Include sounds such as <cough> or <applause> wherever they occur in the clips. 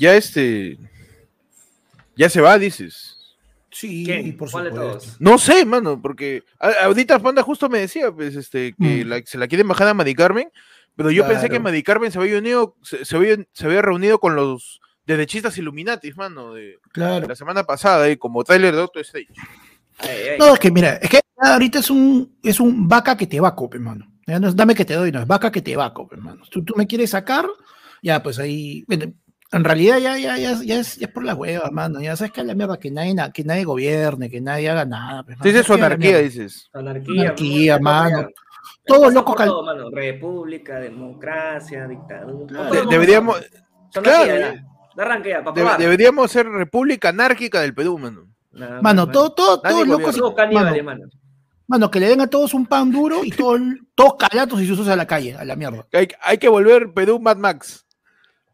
ya este. Ya se va, dices. Sí, ¿Quién? por ¿Cuál de supuesto. todos? No sé, mano, porque a- ahorita Panda justo me decía, pues, este, que Mm. la- se la quieren bajar a Madi Carmen, pero yo pensé que. Madi Carmen se había unido, se, se había, se había reunido con los derechistas Illuminatis, mano, de Claro. la semana pasada, eh, como trailer de Doctor Stage. Ay, ay. No, es que mira, es que ahorita es un, es un vaca que te va, cope, mano. Ya no es dame que te doy, no, es vaca que te va, cope, mano. Tú, tú me quieres sacar, ya, pues ahí. bueno, en realidad ya, ya, ya, ya es, ya es por la hueva, mano. Ya sabes que es la mierda, que nadie, na- que nadie gobierne, que nadie haga nada. Pues, mano. Dice su anarquía, dices. Anarquía, Anarquía, ¿no? mano. Todo loco cal- todo, mano. República, democracia, dictadura. Claro. todo De- deberíamos, son claro, ya. De arranque ya, para de- probar. deberíamos ser república anárquica del Perú, mano. Nada Mano, más, todo, todo, todos locos. gobierna. Todos caníbales, mano. Mano, que le den a todos un pan duro y <laughs> todo, el- todos calatos y susos a la calle, a la mierda. Hay, hay que volver Perú Mad Max.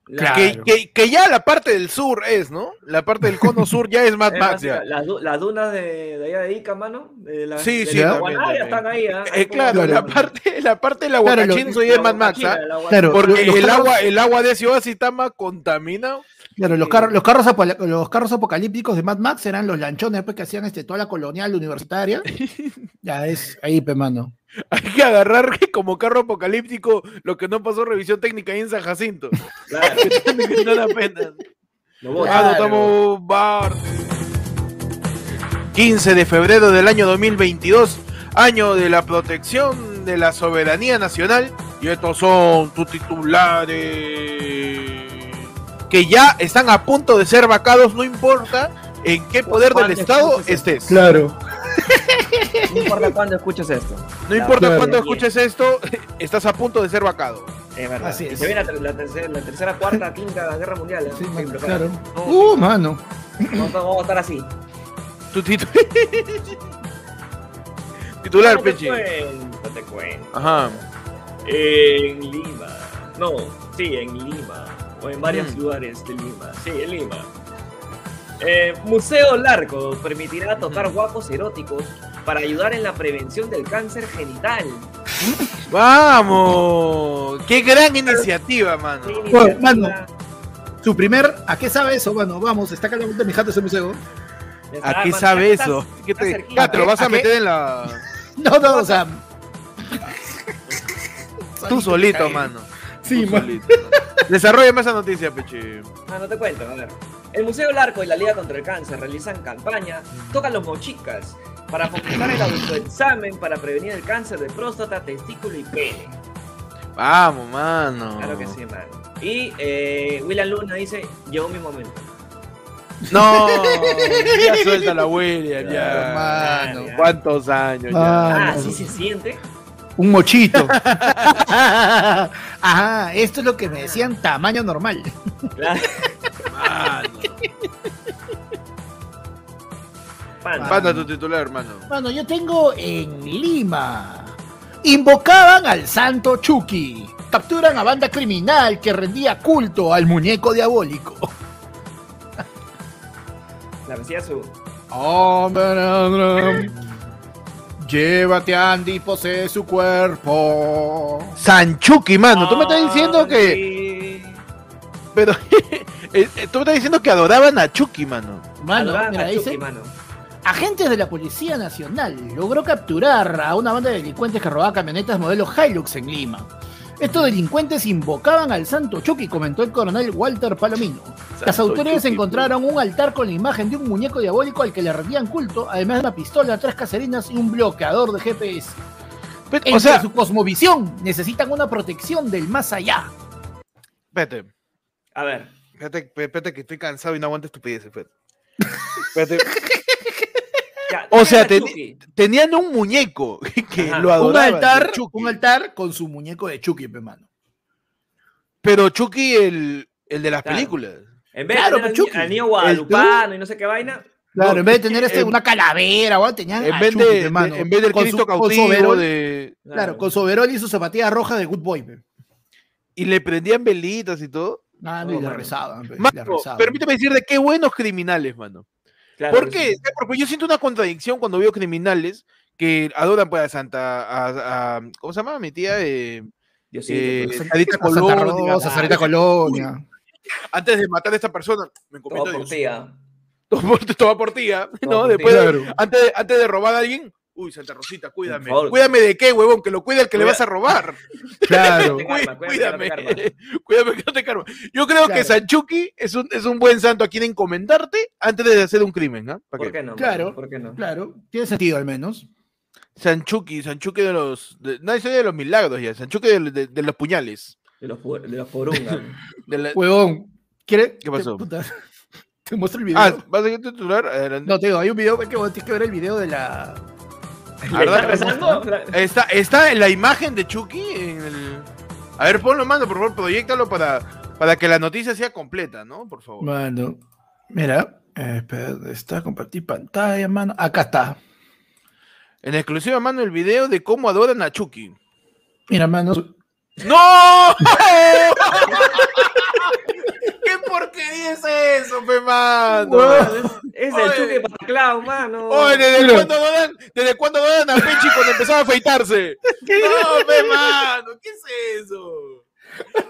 Que, que- que ya la parte del sur es, ¿no? La parte del cono sur ya es <laughs> Mad es Max. más, ya. Las, du- las dunas de, de allá de Ica, mano. De la, Sí, de sí, la también, Guanaya también. están ahí, ¿ah? Eh, claro, la parte, la parte de la Claro, lo- ya es Mad Max, ¿ah? Claro, Porque el agua, el agua de Ciudad Citama contamina. Claro, los carros, los carros, los carros apocalípticos de Mad Max eran los lanchones pues, que hacían este, toda la colonial universitaria. <laughs> ya es ahí, pe mano. Hay que agarrar como carro apocalíptico lo que no pasó revisión técnica ahí en San Jacinto. Claro, no da pena. Ah, no estamos bar- 15 de febrero del año 2022, año de la protección de la soberanía nacional. Y estos son tus titulares que ya están a punto de ser vacados, no importa en qué poder del ¿Cuándo Estado estés. Claro. <laughs> No importa cuándo escuches esto. No importa Claro. cuándo escuches esto, <laughs> estás a punto de ser vacado. Es verdad. Así Y es. se viene la, ter- la tercera, la tercera, cuarta, quinta guerra mundial. ¿eh? Sí, ejemplo, claro. No. Uh, mano. Vamos, vamos a estar así. Tu titu- <laughs> Titular, No Pechi. cuento, te cuento. Ajá. En Lima. No, sí, en Lima. O en varios Mm. lugares de Lima. Sí, en Lima. Eh, Museo Largo permitirá tocar guapos eróticos para ayudar en la prevención del cáncer genital. Vamos. Qué gran iniciativa, mano. Qué Bueno, iniciativa. mano. Su primer, ¿a qué sabe eso? Bueno, vamos, está acá la vuelta de mi jato ese museo. ¿A qué mano, sabe estás- eso? ¿Qué te, cerquita. Ah, te lo vas a ¿A qué? meter en la. <laughs> No, no, o sea. Tú solito, mano. Sí. <laughs> Desarrolla esa noticia, Peche. Ah, no te cuento, a ver. El Museo Larco y la Liga contra el Cáncer realizan campaña Toca los Mochicas para fomentar el autoexamen para prevenir el cáncer de próstata, testículo y pene. Vamos, mano. Claro que sí, mano. Y eh, William Luna dice, llegó mi momento. No, <laughs> ya suelta la William, ya. Mano. Ya. ¿Cuántos años ya? Ah. ¿sí se siente? Un mochito. <laughs> <laughs> Ajá, esto es lo que me decían tamaño normal. Claro. Mano. Tu titular, hermano. Bueno, yo tengo en Lima. Invocaban al santo Chucky. Capturan a banda criminal que rendía culto al muñeco diabólico. La decía su... Llévate a Andy y posee su cuerpo. Sanchuki, mano. Tú me estás diciendo que. Pero. <laughs> eh, eh, Tú me estás diciendo que adoraban a Chucky, mano. Mano, mira, a Chucky, dice, mano. agentes de la Policía Nacional logró capturar a una banda de delincuentes que robaba camionetas modelo Hilux en Lima. Estos delincuentes invocaban al santo Chucky, comentó el coronel Walter Palomino. Las autoridades Chucky, encontraron un altar con la imagen de un muñeco diabólico al que le rendían culto, además de una pistola, tres caserinas y un bloqueador de GPS. Pe- En O sea, su cosmovisión necesitan una protección del más allá. espérate. A ver. Espérate, espérate que estoy cansado y no aguanto estupideces. Espérate. <laughs> Ya, O sea, tenían un muñeco <laughs> que Ajá. lo Un adoraban. altar, de Chucky. un altar con su muñeco de Chucky, pe, mano. Pero Chucky, el, el de las Claro. películas. En vez Claro, de tener al, niño guadalupano y no sé qué vaina, Claro, No, en vez de tener este, en- una calavera, weón, tenían En a vez, Chucky, de, en vez del Con Cristo su- con cautivo overol, de... Claro, con su overol y su zapatilla roja de Good Boy, pe. Y le prendían velitas y todo. Ah, no, No, y le rezaban, pe, le rezaban. permíteme decir de qué buenos criminales, mano. Claro ¿Por qué? Porque yo siento una contradicción cuando veo criminales que adoran pues a Santa, a, a- ¿cómo se llama? Mi tía, eh, Diosito, eh, pues. Sarita A Santa Colonia, Rosa, Sarita Colonia. antes de matar a esta persona, me Todo encomiendo a por ¿ah? Todo por, todo. <laughs> Todo ¿no? por Después, de- antes, de, antes de robar a alguien, uy, Santa Rosita, cuídame. favor. Cuídame de qué, huevón, que lo cuide el que le Cuida- vas a robar. <laughs> Claro. Cuí- cuídame, Cuídame, que no te cuídame <laughs> que no te karma. Yo creo que Claro. Sanchuki es un, es un buen santo a quien encomendarte antes de hacer un crimen, ¿ah? ¿Para ¿Por qué? no? Claro. ¿Por qué no? Claro, tiene sentido al menos. Sanchuki, Sanchuki de los. De, no, ese de los milagros ya. Sanchuki de, de- de los puñales. De los, pu- de los porungas. <laughs> De la- Huevón, ¿quiere? ¿Qué pasó? Te, puta, te muestro el video. Ah, ¿vas a seguir titular? Adelante. No, te digo, hay un video, hay que, tienes que ver el video de la... <laughs> Está, está en la imagen de Chucky en el. A ver, ponlo, mando, por favor, proyectalo para, para que la noticia sea completa, ¿no? Por favor. Mano, mira, eh, espera, ¿dónde está? Compartir pantalla, mano. Acá está. En exclusiva, mano, el video de cómo adoran a Chucky. Mira, mano. ¡No! <laughs> ¿Qué porquería es eso, pe mano? Es el Oye. Chucky Pataclao, mano. Oye, ¿desde cuándo adoran, ¿desde cuándo adoran a Pechi cuando empezaba a afeitarse? <laughs> No, pe mano, ¿qué es eso?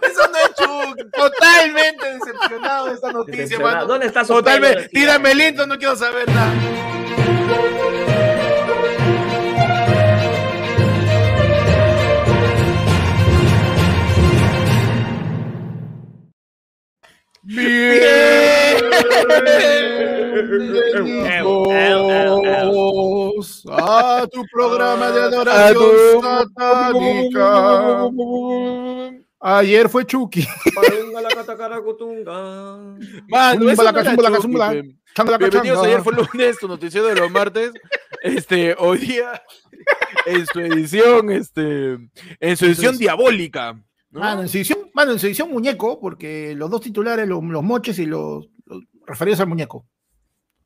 Eso no es Chucky. Totalmente decepcionado de esta noticia, mano. ¿Dónde está su Totalmente. Tírame el intro, no quiero saber nada. Bienvenidos a tu programa de adoración satánica. Ayer fue Chucky. Bienvenidos, ayer fue lunes, tu noticiero de los martes. Este, hoy día, en su edición, este, en su edición diabólica. ¿No? Mano, en su edición, mano, en su edición muñeco, porque los dos titulares, los, los moches y los, los referidos al muñeco.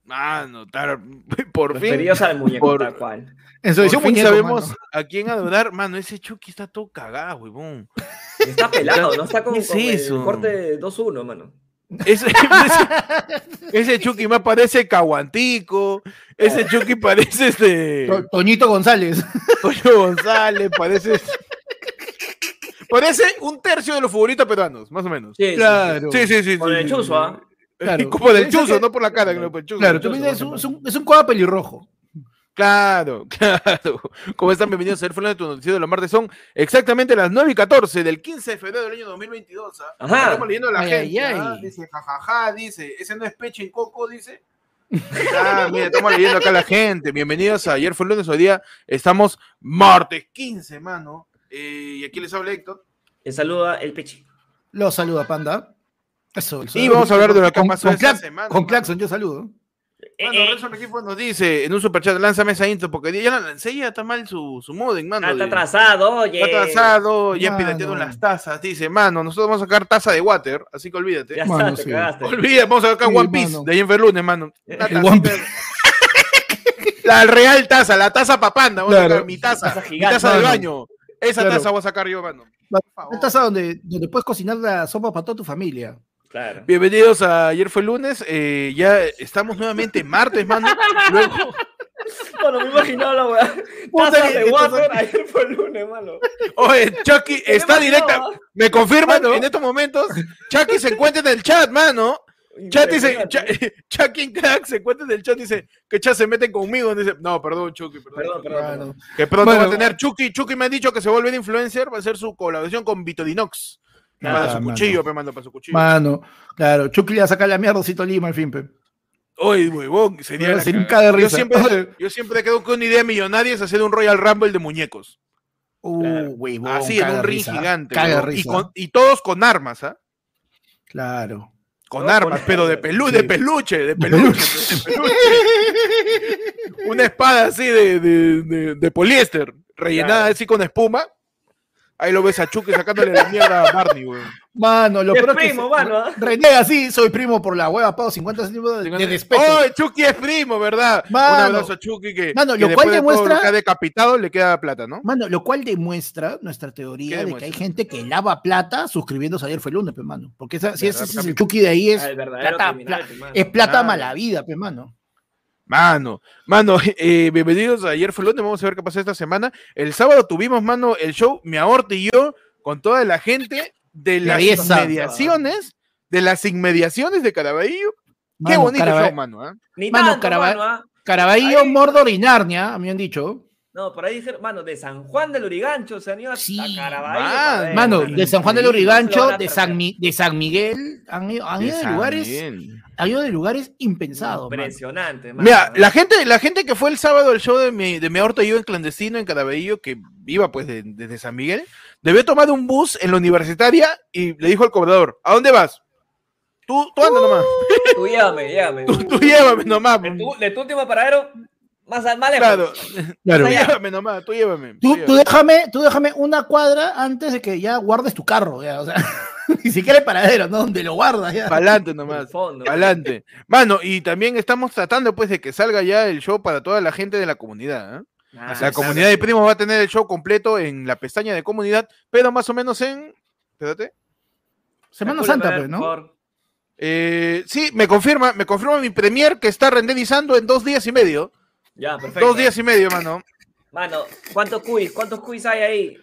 Mano, tar- <laughs> por fin, Referidos al muñeco por- tal cual. En su por edición fin muñeco. sabemos mano. a quién adorar. Mano, ese Chucky está todo cagado, huevón. Está pelado, ¿no? Está con, ¿Qué es con eso? el corte 2-1, mano. Ese, <laughs> ese, ese Chucky más parece Caguantico. Ese Chucky parece este. To- Toñito González. Toño González, parece. <laughs> Parece un tercio de los futbolistas peruanos, más o menos. Sí, sí, Claro. Sí, sí, sí. Sí, el sí, chuzo, sí. ¿ah? Claro. <laughs> Como del Dice chuzo, que- no por la cara, que no por el chuzo. Claro, tú Chuzo, me dices, es un, por es un, es un coda pelirrojo. Claro, <laughs> claro. ¿Cómo están? Bienvenidos a el de tu noticiero de los martes. Son exactamente las 9 y 14 del 15 de febrero del año 2022. ¿ah? Ajá. Estamos leyendo a la Ay, gente. ay, ¿ah? ay. Dice, jajaja, dice, ese no es peche en coco, dice. Ah, mira, estamos leyendo acá a la gente. Bienvenidos a Ayer fue el lunes, hoy día estamos martes 15, mano. Eh, y aquí les habla Héctor. Le saluda el Pechi. Los saluda, Panda. Eso. Y vamos a hablar de lo que con, pasó con esta Clax- semana, Con. Claxon, yo saludo. Mano, Eh, eh, Renzo Requifo nos dice en un superchat, lánzame esa intro, porque ya la lancé, ya está mal su, su modem, mano. ah, está atrasado, oye. Está atrasado, ya piratearon las tazas. Dice, mano, nosotros vamos a sacar taza de water, así que olvídate. Ya Mano, está, <laughs> te sí. cagaste. Olvida, vamos a sacar Sí, One Piece mano. de Jennifer Lunes, mano. Una One Piece. <laughs> La real taza, la taza papanda. Vamos a Claro. sacar mi taza, Taza mi taza del mano. baño. Esa Claro. taza voy a sacar yo, mano. Una taza donde, donde puedes cocinar la sopa para toda tu familia. Claro. Bienvenidos a Ayer fue lunes. eh, ya estamos nuevamente martes, mano. <laughs> Luego, Bueno, me imaginaba la weá. De water, ayer fue el lunes, mano. oye, Chucky está directa. Me confirman Mano. en estos momentos. Chucky se encuentra en el chat, mano. Chat dice, Chucky en crack se encuentra en el chat, dice que chat se meten conmigo. Dice, no, perdón, Chucky, perdón. Perdón. Que pronto Bueno. va a tener Chucky. Chucky me ha dicho que se vuelve influencer, va a hacer su colaboración con Vitorinox. para Ah, su mano. cuchillo, pe, mando, para su cuchillo. Mano, claro, Chucky le va a sacar la mierda a Osito Lima al fin, pe. Oye, huevón, sería la caga de yo risa. siempre, <laughs> yo siempre quedo con una idea millonaria es hacer un Royal Rumble de muñecos. Uh, Claro. huevón, Así, en un ring risa, gigante. Caga y, risa. con- y todos con armas, ¿ah? Claro. Con armas, con pero de, pelu sí. de peluche, de peluche, de peluche. <laughs> Una espada así de, de, de- de poliéster, rellenada Claro. así con espuma. Ahí lo ves a Chucky sacándole la mierda a Barney, weón. Mano, lo Es peor es que primo, se- mano, renega así, soy primo por la hueva, pago 50 céntimos de, de despecho. ¡Oh, Chucky es primo, ¿verdad? Mano. Un abrazo a Chucky que, Mano, que lo cual después de todo demuestra- lo que ha decapitado le queda plata, ¿no? Mano, lo cual demuestra nuestra teoría ¿Qué de que hay demuestra? gente que lava plata suscribiéndose ayer fue el lunes, pe, mano. Porque esa- si ese es el Chucky de ahí es Ah, plata, criminal, es plata mala vida, pe, mano. Mano, mano, <laughs> eh, bienvenidos a Ayer fue lunes, vamos a ver qué pasó esta semana. El sábado tuvimos, mano, el show Mi Aorta y yo con toda la gente de las inmediaciones de las inmediaciones de Caraballo. Qué bonito Caraba- show, mano. Ni Mano, tanto, Caraba- mano, ¿ah? Caraballo, Ahí- Mordor y Narnia, me han dicho. No, por ahí dijeron, mano, de San Juan del Urigancho se han ido Sí, a Caraballo. ver, Mano, de San Juan del Urigancho, de. San, Mi- de San Miguel, han ido, han De ido de San lugares, Miguel. han ido de lugares impensados. Impresionante, mano. Mira, la gente, la gente que fue el sábado al show de mi, de mi aorto yo en clandestino en Caraballo, que iba pues de- desde San Miguel, debió tomar un bus en la universitaria y le dijo al cobrador, ¿a dónde vas? Tú, tú anda nomás, <laughs> Tú llévame, llévame. <laughs> tú, tú llévame nomás. De tu, de tu último paradero, más, más lejos. Claro, Claro. tú llévame nomás, tú llévame. Tú, tú tú llévame. déjame, tú déjame una cuadra antes de que ya guardes tu carro, ya, o sea, <laughs> ni siquiera el paradero, ¿no? Donde lo guardas ya. Pa'lante Al nomás. Adelante. Mano, y también estamos tratando pues de que salga ya el show para toda la gente de la comunidad. ¿ah? Ah, La comunidad de primos va a tener el show completo en la pestaña de comunidad, pero más o menos en... Espérate. Semana Santa, pues, ¿no? por. Eh, sí, me confirma, me confirma mi premier que está renderizando en dos días y medio. Ya, perfecto. Dos días y medio, mano. Mano, ¿cuántos quiz? ¿Cuántos quiz hay ahí?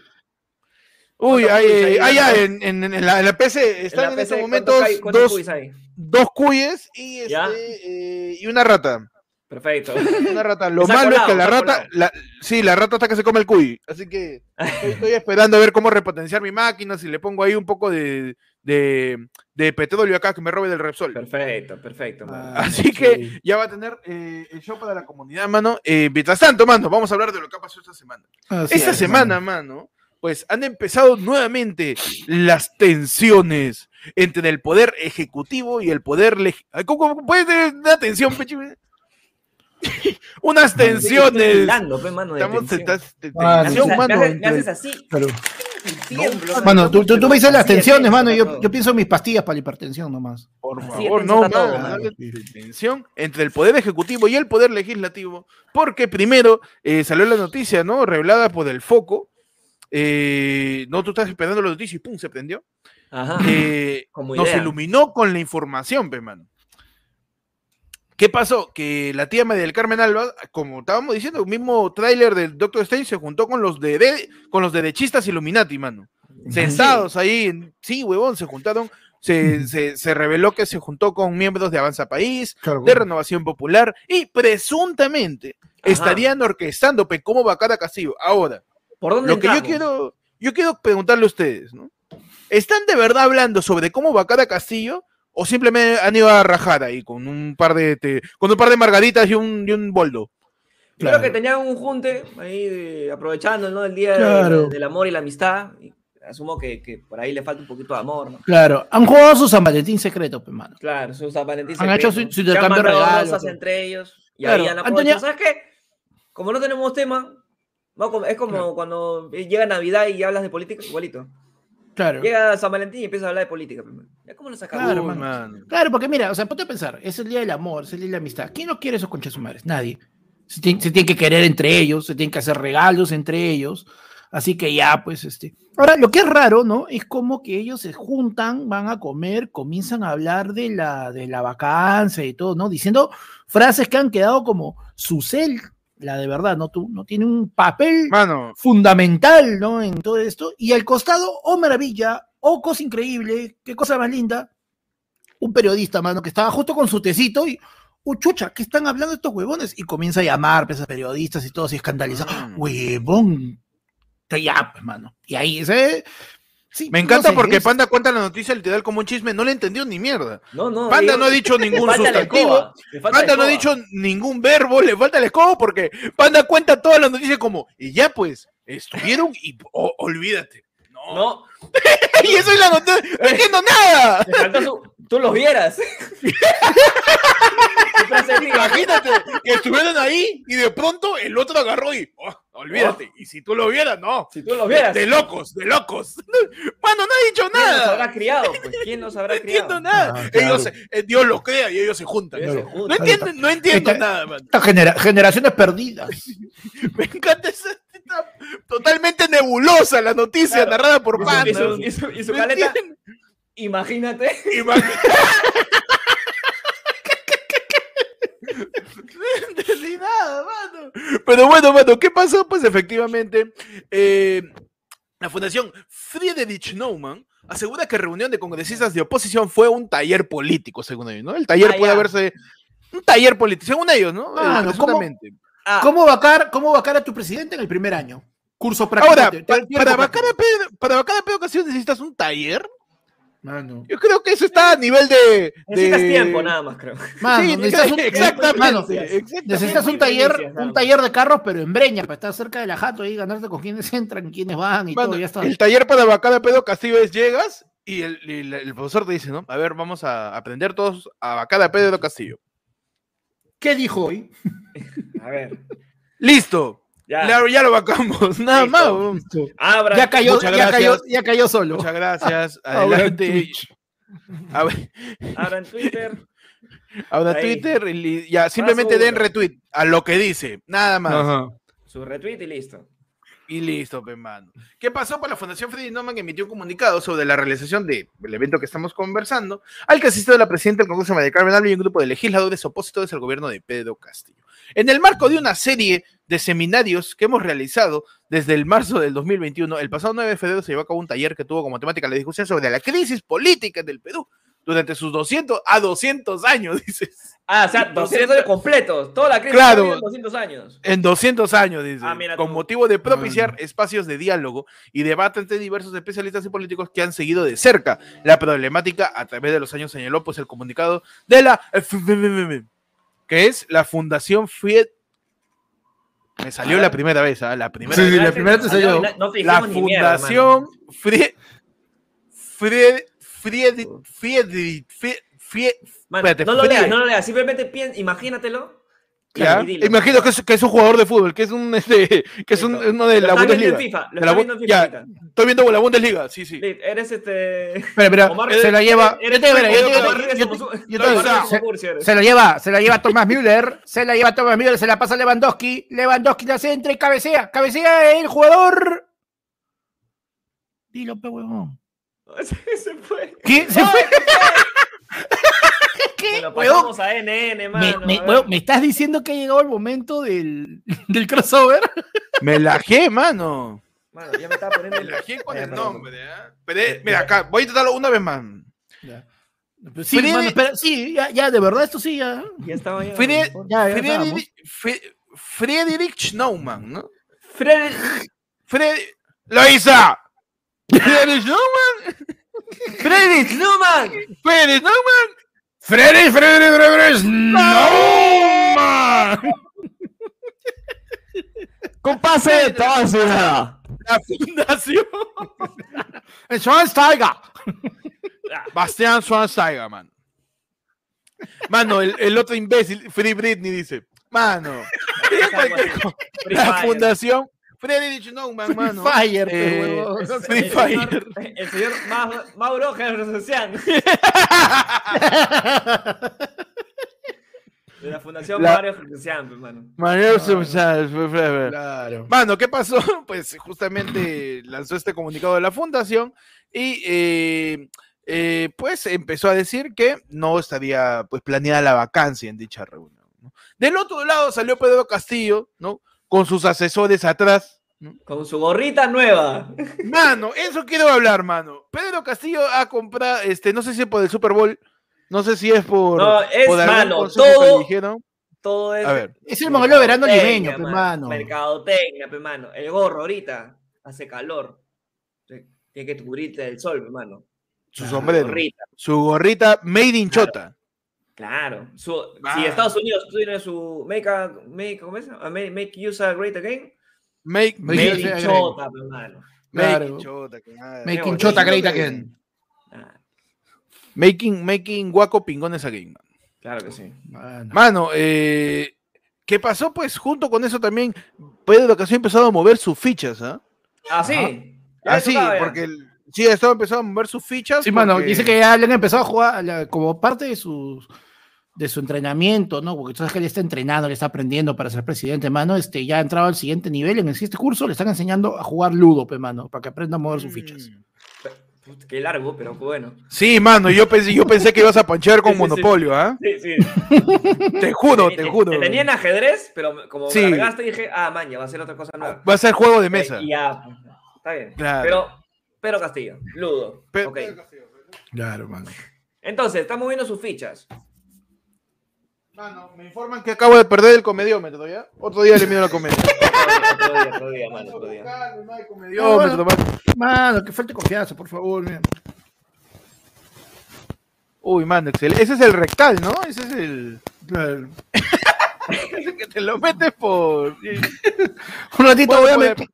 Uy, ¿Cuántos hay, hay, ah, en, en- en la, en la PC están en, la estos PC, momentos ¿cuántos ¿Cuántos dos, quiz hay? dos cuyes y, este, eh, y una rata. Perfecto. <laughs> Una rata. Lo malo es que la rata, la, sí, la rata hasta que se come el cuy. Así que <laughs> estoy esperando a ver cómo repotenciar mi máquina, si le pongo ahí un poco de, de, de petróleo acá que me robe del Repsol. Perfecto, perfecto. mano. Ah, Así sí. que ya va a tener eh, el show para la comunidad, mano. Eh, mientras tanto, mano, vamos a hablar de lo que ha pasado esta semana. Así Esta es, semana, mano, pues han empezado nuevamente las tensiones entre el poder ejecutivo y el poder legislativo. ¿Cómo, cómo puede tener una tensión, pechi? <laughs> Unas tensiones. mano, de Estamos tensión. mano, me haces así. Claro. Tiemblo, Mano, tú, tú, tú me dices las tensiones, mano, yo, pienso en mis pastillas para la hipertensión nomás. Por favor, no, mano, tensión entre el poder ejecutivo y el poder legislativo, porque primero eh, salió la noticia, ¿no? Revelada por el foco. eh, no, tú estás esperando la noticia y pum, se prendió. Ajá. eh, Como nos iluminó con la información, pe, mano. ¿Qué pasó? Que la tía María del Carmen Alba, como estábamos diciendo, el mismo tráiler del Doctor Strange se juntó con los de, de- con los derechistas Illuminati, mano. Sentados ahí, en- sí, huevón, se juntaron, se, se, se reveló que se juntó con miembros de Avanza País, Claro, de Renovación Popular, y presuntamente Ajá. estarían orquestando pe, cómo va cada Castillo. Ahora, ¿Por dónde lo que yo quiero, yo quiero preguntarle a ustedes, ¿no? ¿Están de verdad hablando sobre cómo va cada castillo? ¿O simplemente han ido a rajar ahí con un par de te- con un par de margaritas y un, y un boldo? Creo Claro. que tenían un junte ahí de- aprovechando ¿no? el día de- del amor y la amistad. Y asumo que, que por ahí le falta un poquito de amor, ¿no? Claro, han jugado su San Valentín secreto, pues, mano. Claro, su San Valentín Han hecho secreto. su- intercambio de regalos, entre ellos. Y Claro, ahí han aprovechado. tenido- ¿Sabes qué? Como no tenemos tema, es como cuando llega Navidad y hablas de política, igualito. Claro. Llega San Valentín y empieza a hablar de política. primero. ¿Ya cómo lo sacamos? Claro, Uy, mano. Claro, porque mira, o sea, ponte a pensar, es el día del amor, es el día de la amistad. ¿Quién no quiere esos conchas sumares? Nadie. Se tienen, se tienen que querer entre ellos, se tienen que hacer regalos entre ellos. Así que ya, pues, este. Ahora, lo que es raro, ¿no? Es como que ellos se juntan, van a comer, comienzan a hablar de la, de la vacancia y todo, ¿no? Diciendo frases que han quedado como su cel, la de verdad, ¿no? Tú, no tiene un papel Mano, fundamental, ¿no? En todo esto. Y al costado, oh maravilla, oh cosa increíble, qué cosa más linda. Un periodista, mano, que estaba justo con su tecito y, oh chucha, ¿qué están hablando estos huevones? Y comienza a llamar pues, a periodistas y todos y escandalizados. Mm. Huevón. Te ya, pues, mano. Y ahí ese. Sí, me no encanta sé, porque es- Panda cuenta la noticia literal como un chisme, no le entendió ni mierda. No, no. Panda digo, no ha dicho ningún sustantivo. Panda no ha dicho ningún verbo, le falta el escobo porque Panda cuenta todas las noticias como, y ya pues, estuvieron y o- olvídate. No. <laughs> Y eso es la noticia, no entiendo nada. le faltó su. Tú los vieras. <laughs> Imagínate que estuvieron ahí y de pronto el otro agarró y, oh, olvídate. Y si tú lo vieras, no. Si tú los vieras. De locos, de locos. <laughs> Mano, no ha dicho ¿Quién los nada. habrá criado? Pues, ¿quién los habrá No criado? entiendo nada. Ah, claro. Ellos, se- eh, Dios los crea y ellos se juntan. Ellos se No entienden, no entiendo Esta- nada, man. Estas genera- generaciones perdidas. Me encanta esa totalmente nebulosa la noticia Claro. narrada por Panda. y su- y su- y su imagínate. Imagínate. <laughs> No entendí nada, mano. Pero bueno, mano, ¿qué pasó? Pues efectivamente, eh, la Fundación Friedrich Naumann asegura que reunión de congresistas de oposición fue un taller político, según ellos, ¿no? El taller Ah, puede ya. verse un taller político, según ellos, ¿no? Eh, Mano, ¿cómo- presuntamente. Ah, ¿Cómo vacar, ¿Cómo vacar a tu presidente en el primer año? Curso práctico. Ahora, te- te- para te- vacar a Pedro, para vacar a Pedro Castillo necesitas un taller. Mano. Yo creo que eso está a nivel de. necesitas de- tiempo nada más, creo. Mano, Sí, necesitas un- <laughs> exactamente. mano, exactamente. Necesitas un taller, un taller de carros, pero en Breña, para estar cerca de la jato y ganarte con quiénes entran, quiénes van y Mano, todo, ya está. el taller para vacar a Pedro Castillo es llegas y el, y el- el profesor te dice, ¿no? A ver, vamos a aprender todos a vacar a Pedro Castillo. ¿Qué dijo hoy? <laughs> A ver. Listo. Ya. Ya, ya lo vacamos. <laughs> Nada Listo. más. Abra. Ya cayó, Muchas ya cayó, ya cayó solo. Muchas gracias. <laughs> Ahora en Adelante. Twitch. A ver, Abran Twitter. Twitter. y ya, simplemente den retweet a lo que dice. Nada más. Ajá. Su retweet y listo. Y listo, pe. ¿Qué pasó? Pues la Fundación Freddy Noman emitió un comunicado sobre la realización del evento que estamos conversando, al que asistió la presidenta del Congreso, María Carmen Alba, y un grupo de legisladores opositores al gobierno de Pedro Castillo. En el marco de una serie de seminarios que hemos realizado desde el marzo del 2021, el pasado 9 de febrero se llevó a cabo un taller que tuvo como temática la discusión sobre la crisis política del Perú durante sus 200 a 200 años, <laughs> dices. Ah, o sea, 200 años completos. Toda la crisis Claro. en 200 años. En 200 años, dice, Ah, con motivo de propiciar Bueno. espacios de diálogo y debate entre diversos especialistas y políticos que han seguido de cerca la problemática a través de los años, señaló pues el comunicado de la que es la Fundación Fried. Me salió A la primera vez, ¿ah? la primera Sí, vez. sí, la primera te salió. No La Fundación Fried. Fried. Fried. Fried. Fried. Fried. mano. espérate, no lo leas, no lo leas. Simplemente piensa, imagínatelo. Imagino que es, que es un jugador de fútbol, que es un <laughs> este, que es un, Listo. uno de Lo la Bundesliga. en FIFA. Lo De la estás Bu- viendo en FIFA ya, ahorita. Estoy viendo la Bundesliga, sí, sí. Eres este. Espera, espera, Omar- se lo lleva. se- lo lleva, se la lleva Thomas Müller, se la lleva Thomas Müller, se la pasa a Lewandowski, Lewandowski la centra y cabecea, cabecea el jugador. Dilo, pe huevón. <laughs> Se fue. ¿Qué? ¿Se fue? <laughs> Se ¿Qué? lo pasamos a NN, mano. me- a ¿me estás diciendo que ha llegado el momento del, <laughs> del crossover? Me lajé, mano. Mano, ya me estaba poniendo Me lajé con el nombre, ¿ah? Pero, eh, mira, acá, voy a intentarlo una vez más. Pues Sí, Freddy- mano, espera, sí, ya, ya, de verdad, esto sí, ya. Ya estaba ya. Fred- Ya. Friedrich, Fre- Friedrich Schnaumann, ¿no? Fred. Fred... ¡Lo hizo! Friedrich Schnaumann. Freddy Newman. Friedrich Schnaumann. Freddy, Freddy, Freddy, no, man. <laughs> Con pase de Tácida. La fundación. Schweinsteiger. Bastian Schweinsteiger, man. Mano, el, el otro imbécil, Free Britney, dice, mano, <laughs> la fundación Friedrich Naumann, mano. Fire, eh, huevón. Free el Fire. señor, <laughs> el señor Ma- Mauro Gerrosian. <laughs> De la Fundación La- Mario Gerrosian, hermano. Fue- fue- fue. Claro. Mano, ¿qué pasó? <laughs> Pues justamente lanzó este comunicado de la fundación y eh, eh, pues empezó a decir que no estaría pues planeada la vacancia en dicha reunión. ¿no? Del otro lado salió Pedro Castillo, ¿no? Con sus asesores atrás. Con su gorrita nueva. Mano, eso quiero hablar, mano. Pedro Castillo ha comprado, este, no sé si es por el Super Bowl, no sé si es por, No, es, por mano, todo-. Todo es. A ver. Es el modelo de verano limeño, pe, mano. Mercadotecnia, pe, mano. El gorro ahorita hace calor. Tiene que cubrirte del sol, pe, mano. Su sombrero, Gorrita. su gorrita made in Claro. Chota. Claro. Su, Ah. Si Estados Unidos tiene su make, a, make, ¿cómo es? A make, make USA great again. Make, Make great. Chota, mano. make Claro. Chota, claro. Making Chota great again. Ah, Making, making guaco pingones again. man. claro que sí. Mano. Mano, eh, ¿qué pasó? Pues junto con eso también, Pedro Castillo ha empezado a mover sus fichas, ¿ah? Ah, sí. Ah, sí, porque el- sí, ha estado empezando a mover sus fichas. Sí, mano, porque- dice que ya le han empezado a jugar la- como parte de sus de su entrenamiento, ¿no? Porque tú sabes que él está entrenando, le está aprendiendo para ser presidente, mano. Este, ya ha entrado al siguiente nivel. En el siguiente curso le están enseñando a jugar ludo, pe, mano, para que aprenda a mover sus fichas. Mm. Puta, Qué largo, pero bueno. Sí, mano, yo pensé, yo pensé que ibas a panchear <laughs> con Sí, sí, sí. Monopolio, ¿ah? Sí, sí. <laughs> Te juro, te Te- juro. Te tenía en ajedrez, pero como Sí. me largaste dije, ah, man, ya va a ser otra cosa nueva. Va a ser juego de mesa. Y ya, pues, está bien. Claro. Pero Pedro Castillo, Ludo. Pe- Ok. Claro, mano. Entonces, estamos viendo sus fichas. Mano, me informan que acabo de perder el comediómetro, ¿ya? Otro día le mido la comedia. <laughs> Otro día, otro día, mano, otro día. Comediómetro, mano. Mano, que falte confianza, por favor. mira. Uy, mano, excelente. Ese es el rectal, ¿no? Ese es el. Claro. <laughs> Que te lo metes por. Un ratito Bueno, voy a por, meter.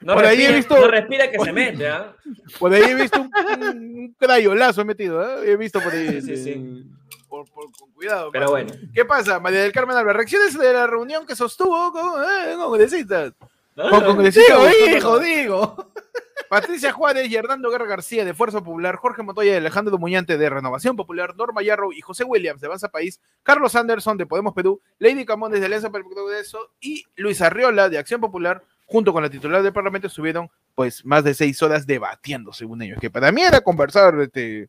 No Por ahí he respira, visto- no respira que se mete, ¿ah? por ahí he visto un, un, un crayolazo he metido, ¿eh? He visto por ahí. Sí, sí, sí. Eh, Por, por- con cuidado. Pero mano. bueno. ¿Qué pasa, María del Carmen Alba? Reacciones de la reunión que sostuvo con eh, congresistas. ¿no? Con congresistas. Digo, hijo, digo. <laughs> Patricia Juárez y Hernando Guerra García de Fuerza Popular, Jorge Montoya y Alejandro Muñante de Renovación Popular, Norma Yarrow y José Williams de Avanza País, Carlos Anderson de Podemos Perú, Lady Camones de Alianza para el Progreso y Luis Arriola de Acción Popular, junto con la titular del Parlamento, estuvieron pues más de seis horas debatiendo, según ellos, que para mí era conversar este,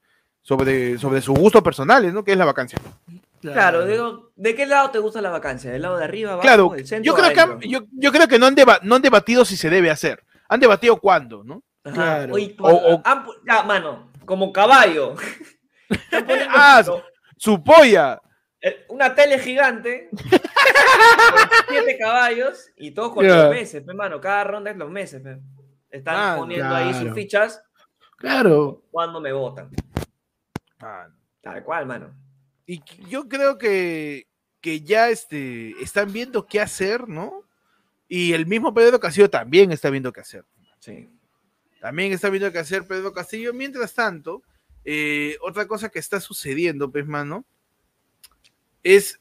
sobre, sobre sus gustos personales, ¿no? Que es la vacancia. Claro, digo, ¿de qué lado te gusta la vacancia? ¿Del lado de arriba, abajo, Claro, del centro? yo creo, que han- yo, yo creo que no han, deba- no han debatido si se debe hacer, han debatido cuándo, ¿no? Ajá. Claro. Oye, O- o- han ya, mano, como caballo. <laughs> <laughs> Ah, Su polla. eh, una tele gigante <laughs> con siete caballos y todos con Ya. los meses, pe, mano. Cada ronda es los meses. Están Ah, poniendo ahí sus fichas Claro. cuando me votan. Ah, Tal cual, mano. Y que- yo creo que, que ya este, están viendo qué hacer, ¿no? Y el mismo Pedro Castillo también está viendo qué hacer. Sí. También está viendo qué hacer Pedro Castillo. Mientras tanto, eh, otra cosa que está sucediendo, pues, mano, es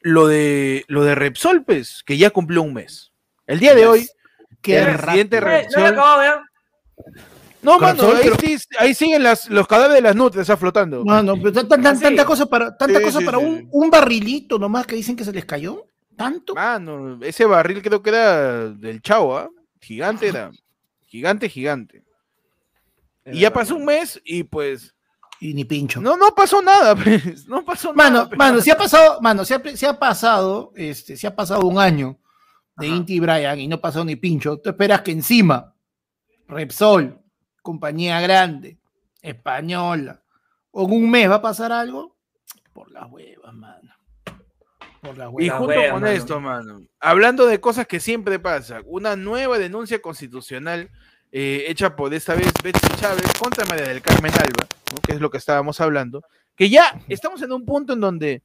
lo de, lo de Repsol, pues, que ya cumplió un mes. El día de hoy, Qué el presidente Eh, no Repsol... No, mano, ahí, pero- sí- ahí siguen las, los cadáveres de las nutrias ah, flotando. Mano, pero tan- tan- Ah, sí. tanta cosa para, tanta Sí, cosa sí, para sí. Un, un barrilito nomás que dicen que se les cayó. ¿Tanto? Mano, ese barril creo que era del Chavo, ¿ah? Gigante era. Gigante, gigante. Es Y ya pasó un mes y pues. Y ni pincho. No, no pasó nada, <laughs> pues. No pasó Mano, nada. pues. mano, si ha pasado, mano, si ha, si ha pasado, este, si ha pasado un año de Ajá. Inti y Brian y no pasó ni pincho, tú esperas que encima Repsol, compañía grande, española, o en un mes va a pasar algo, por las huevas, mano. Por las Y huevas. La junto con mano. esto, mano, hablando de cosas que siempre pasan, una nueva denuncia constitucional eh, hecha por esta vez Betsy Chávez contra María del Carmen Alba, ¿no? que es lo que estábamos hablando, que ya estamos en un punto en donde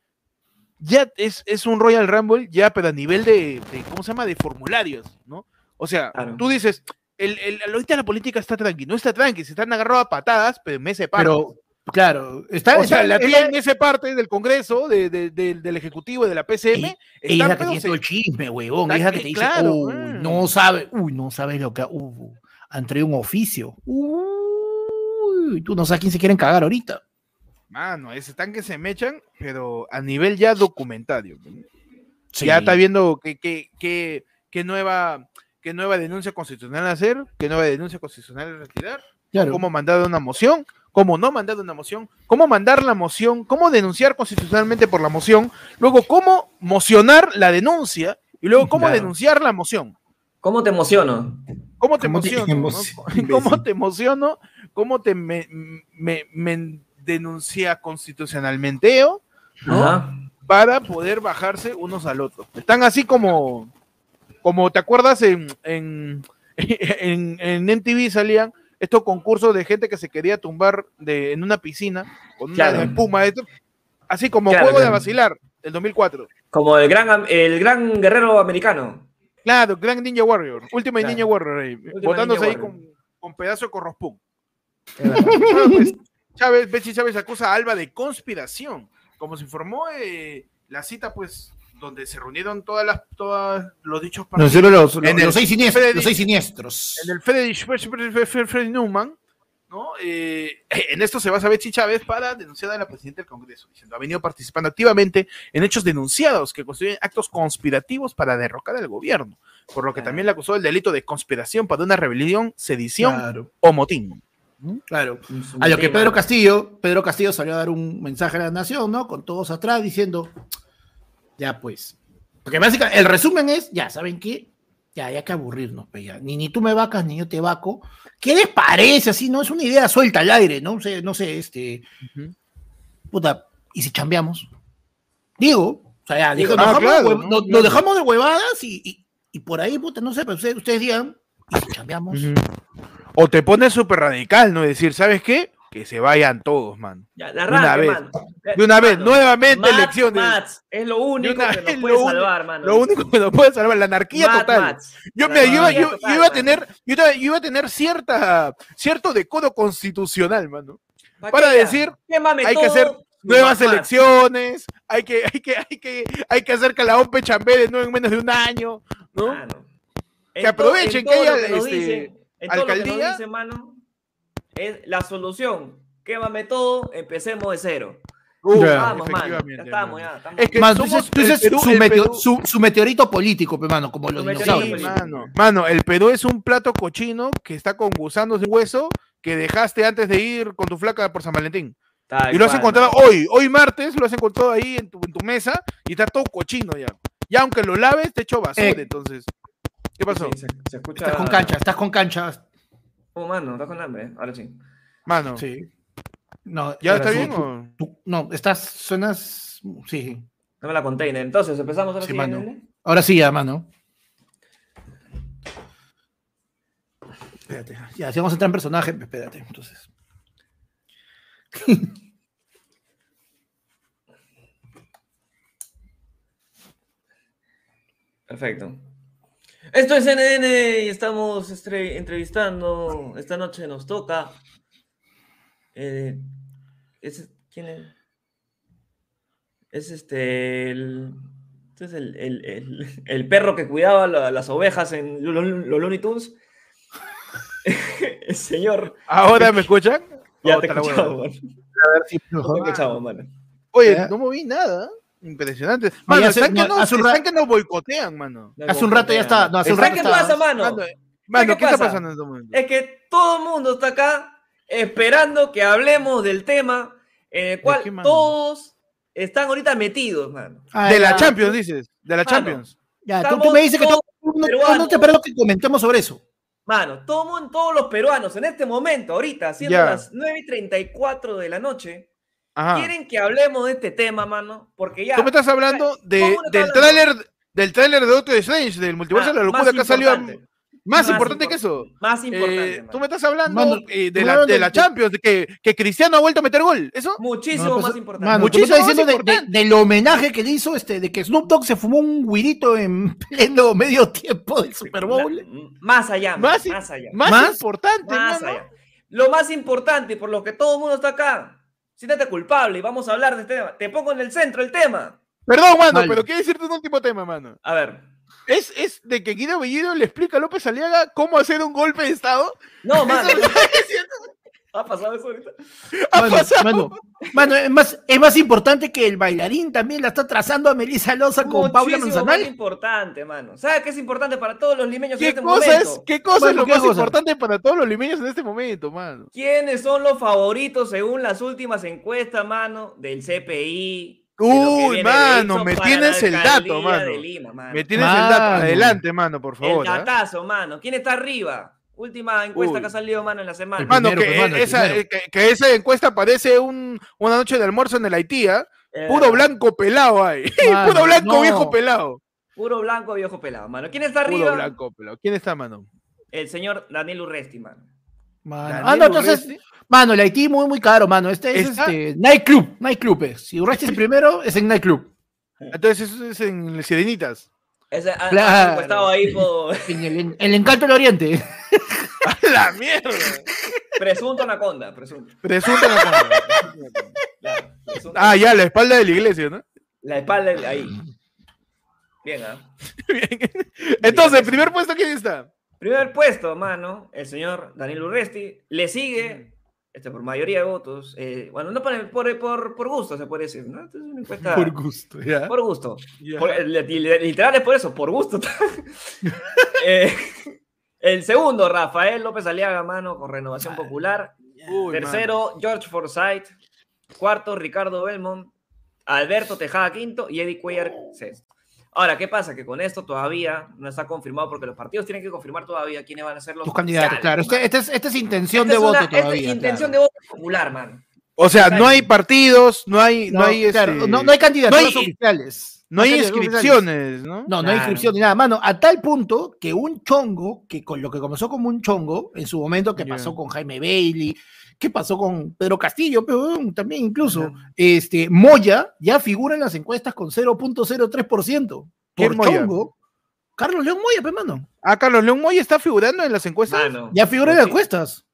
ya es, es un Royal Rumble, ya, pero a nivel de, de, ¿cómo se llama?, de formularios, ¿no? O sea, Claro. tú dices, el, el, ahorita la política está tranqui, no está tranqui, se están agarrando a patadas, pero me separo. Pero, claro, está, O sea, está- la es tía la- en esa parte del Congreso, de- de- del- del Ejecutivo de la PCM, ella es están, la que tiene todo el chisme, huevón. Es la que que- te dice, claro, "Uy, mm. no sabe, uy, no sabes lo que uh, han traído un oficio. Uy, tú no sabes quién se quieren cagar ahorita. Mano, ese están que se mechan, pero a nivel ya documentario. Ya está viendo qué, qué, qué, qué nueva, qué nueva denuncia constitucional hacer, qué nueva denuncia constitucional retirar, Claro. cómo mandar una moción, cómo no mandar una moción, cómo mandar la moción, cómo denunciar constitucionalmente por la moción, luego cómo mocionar la denuncia y luego cómo Claro. denunciar la moción. ¿Cómo te emociono? ¿Cómo te ¿Cómo te emociono? no? emociono, <laughs> ¿Cómo te emociono? ¿Cómo te me, me- me denuncia constitucionalmente yo? ¿no? Para poder bajarse unos al otro. Están así como, como ¿te acuerdas? En, en, <laughs> en, en MTV salían estos concursos de gente que se quería tumbar de, en una piscina con una Claro. espuma. esto, así como Claro, Juego de. Vacilar, del 2004. Como el gran, el gran guerrero americano. Claro, Gran Ninja Warrior, Claro. Ninja Warrior, ahí, Ultimate botándose Ninja ahí Warrior. con, con pedazo de verdad. <laughs> Ah, pues, Chávez, Betsy Chávez acusa a Alba de conspiración, como se informó eh, la cita, pues, donde se reunieron todas las, todos los dichos partidos. Los, los- En los el- seis siniestros, Freddy- los seis siniestros. En el Friedrich Freddy Newman, ¿no? Eh, en esto se basa Betsy Chávez para denunciar a la presidenta del Congreso, diciendo ha venido participando activamente en hechos denunciados que constituyen actos conspirativos para derrocar al gobierno, por lo que Claro. también le acusó del delito de conspiración para una rebelión, sedición Claro, o motín. claro. Un A lo que. Pedro Castillo, Pedro Castillo salió a dar un mensaje a la nación, ¿no? Con todos atrás diciendo, ya pues. Porque básicamente el resumen es, ya, ¿saben qué? ya, ya que aburrirnos, pues ya. Ni, ni tú me vacas, ni yo te vaco. ¿Qué les parece? Así, ¿no? Es una idea suelta al aire, ¿no? sé, no sé, este. Puta, ¿y si chambeamos? Digo, o sea, ya, Digo, nos, dejamos claro, ¿no? nos- dejamos de huevadas y, y, y por ahí, puta, no sé, pero ustedes, ustedes digan, ¿y si chambeamos? O te pones súper radical, ¿no? Decir, ¿sabes qué? Que se vayan todos, man. Ya, de una vez. mano. De una vez, Mano, nuevamente elecciones. Es lo único una que nos puede salvar, mano. Lo único que nos puede salvar, la anarquía total. Yo, La iba- anarquía yo- total, yo iba a tener, yo iba, yo iba a tener cierta, cierto decoro constitucional, mano. ¿Pa' para ya? decir, hay que hacer Nuevas elecciones, hay que, hay que, hay que, hay que hacer que la OPE chambee de nuevo en menos de un año, ¿no? Mano. Que aprovechen que todo haya, que nos este, dicen- alcaldía. dicen, mano, es la solución. Quémame todo, empecemos de cero. Uh, Vamos, mano. Ya efectivamente, estamos, ya. Estamos. Es que Mano, somos dices, tú dices Perú- su, el meteo- Perú- su- su meteorito político, pues, mano, como los Sí, dinosaurios. político. mano. Mano, el Perú es un plato cochino que está con gusanos de hueso que dejaste antes de ir con tu flaca por San Valentín. Tal y lo has cual, encontrado hoy, hoy martes, lo has encontrado ahí en tu, en tu mesa y está todo cochino ya. Ya aunque lo laves, te echo basura, Eh. entonces. ¿Qué pasó? Sí, se, se escucha. Estás con cancha, estás con cancha. Oh, mano, estás con hambre. Ahora sí. Mano, Sí. No, ¿ya ahora está bien tú- o...? tú- no, estás, suenas. Sí, sí. Dame la container. Entonces, empezamos ahora Sí, sí. mano. Ahora sí, ya, mano. Espérate. Ya, si vamos a entrar en personaje, espérate, entonces. <laughs> Perfecto. Esto es NN y estamos entrevistando. Esta noche nos toca. eh, es- ¿Quién es? Es este. El, este es el, el- el- el perro que cuidaba la- las ovejas en lo- lo- los Looney Tunes. <laughs> el señor. ¿Ahora me escuchan? Ya Oh, te escuchamos. A ver si te escuchamos, mano. Oye, Ya. no moví nada. Impresionante. No, Mano, no, hace un están ra- que nos boicotean, mano. Hace un rato ya está. No, hace un ¿Sabes rato qué está- pasa, mano? Mano, mano, qué ¿qué está pasa? pasando en este momento? Es que todo el mundo está acá esperando que hablemos del tema en el cual qué, todos están ahorita metidos, mano. Ah, De la ya, Champions, dices. De la Mano, Champions. Ya, tú, me dices que todos todo- no, peruanos. no te espero que comentemos sobre eso. Mano, todo mundo- todos los peruanos en este momento, ahorita, siendo Ya. las 9 y 34 de la noche, Ajá. quieren que hablemos de este tema, mano, porque ya. Tú me estás hablando de, ¿Cómo no está del tráiler del tráiler de Doctor Strange, del multiverso Ah, de la locura, más que ha salido importante, más, más importante que eso. Más importante. Eh, mano. tú me estás hablando Mano, eh, de, la, de de- la de- Champions, de que, que Cristiano ha vuelto a meter gol. ¿Eso? Muchísimo pues, más importante. Me Muchísimo estás más diciendo de- de- importante. del homenaje que le hizo este, de que Snoop Dogg se fumó un guirito en <laughs> pleno medio tiempo del Super Bowl. La- más allá, Más más, allá. Más, ¿Más? importante, Más mano. allá. Lo más importante y por lo que todo el mundo está acá, siéntate culpable y vamos a hablar de este tema. Te pongo en el centro el tema. Perdón, mano, Vale. pero quiero decirte un último tema, mano. A ver. Es, es de que Guido Bellido le explica a López Aliaga cómo hacer un golpe de Estado. No, mano. ¿Ha pasado eso ahorita? ha Mano, pasado. mano, mano, es, más, es más importante que el bailarín también la está trazando a Melissa Loza con Paula Manzanal. importante, mano. ¿Sabes qué es importante para todos los limeños en ¿Qué este cosa, momento? es, ¿Qué cosa Mano, es lo ¿qué más cosa? importante para todos los limeños en este momento, mano? ¿Quiénes son los favoritos según las últimas encuestas, mano, del CPI? Uy, mano, me tienes el dato, mano. de Lima, mano. Me tienes el dato. Adelante, mano, por El favor. ¿ah? datazo, mano. ¿Quién está arriba? Última encuesta Uy. que ha salido, mano, en la semana. Mano, primero, que, pues, mano, esa, eh, que, que esa encuesta parece un, una noche de almuerzo en el Haití, ¿ah? Eh, Puro blanco pelado ahí. <laughs> Mano, Puro blanco no. viejo pelado. Puro blanco, viejo pelado, mano. ¿Quién está Puro arriba? blanco pelado. ¿Quién está, mano? El señor Daniel Urresti, mano. Mano. Daniel Ah, no, entonces, Urresti. mano, el Haití muy, muy caro, mano. Este es este, Nightclub, Nightclub es. Si Urresti es el primero, es en Nightclub. Entonces eso es en Sirenitas. Ese ha, ha Claro. encuestado ahí por En el, en el Encanto del Oriente. <laughs> ¡A la mierda! presunto anaconda, <laughs> presunto. Anaconda. Claro, presunto. Ah, ya, la espalda de la iglesia, ¿no? La espalda ahí. Bien, ¿ah? <laughs> Bien. Entonces, primer puesto, ¿quién está? Primer puesto, mano, el señor Daniel Urresti. Le sigue, este, por mayoría de votos. eh, bueno, no por, por, por, por gusto, se puede decir, ¿no? Esto es una <laughs> encuesta Por gusto, ¿ya? por gusto. Por- li- literal es por eso, por gusto. <laughs> Eh, el segundo, Rafael López Aliaga, mano, con Renovación Popular. Uy, Tercero, George Forsyth. Cuarto, Ricardo Belmont. Alberto Tejada quinto y Eddie Cuellar sexto. Ahora, ¿qué pasa? Que con esto todavía no está confirmado porque los partidos tienen que confirmar todavía quiénes van a ser los Tus candidatos, claro. mano. Este, este es, este es intención Esta de es voto una- esta es todavía. intención claro. de voto popular, man. O sea, no hay partidos, no hay, no, No, hay, claro, este, no, no hay candidaturas no hay- oficiales. no hay candidaturas inscripciones, ¿no? No, no hay Claro. inscripción ni nada. Mano, a tal punto que un chongo, que con lo que comenzó como un chongo, en su momento, que pasó con Jaime Bailey, que pasó con Pedro Castillo, pero también incluso, este, Moya ya figura en las encuestas con 0.03%. ¿Quién Por Moya? chongo, Carlos León Moya, pues, mano. Ah, Carlos León Moy está figurando en las encuestas. Mano, Ya figura en las encuestas.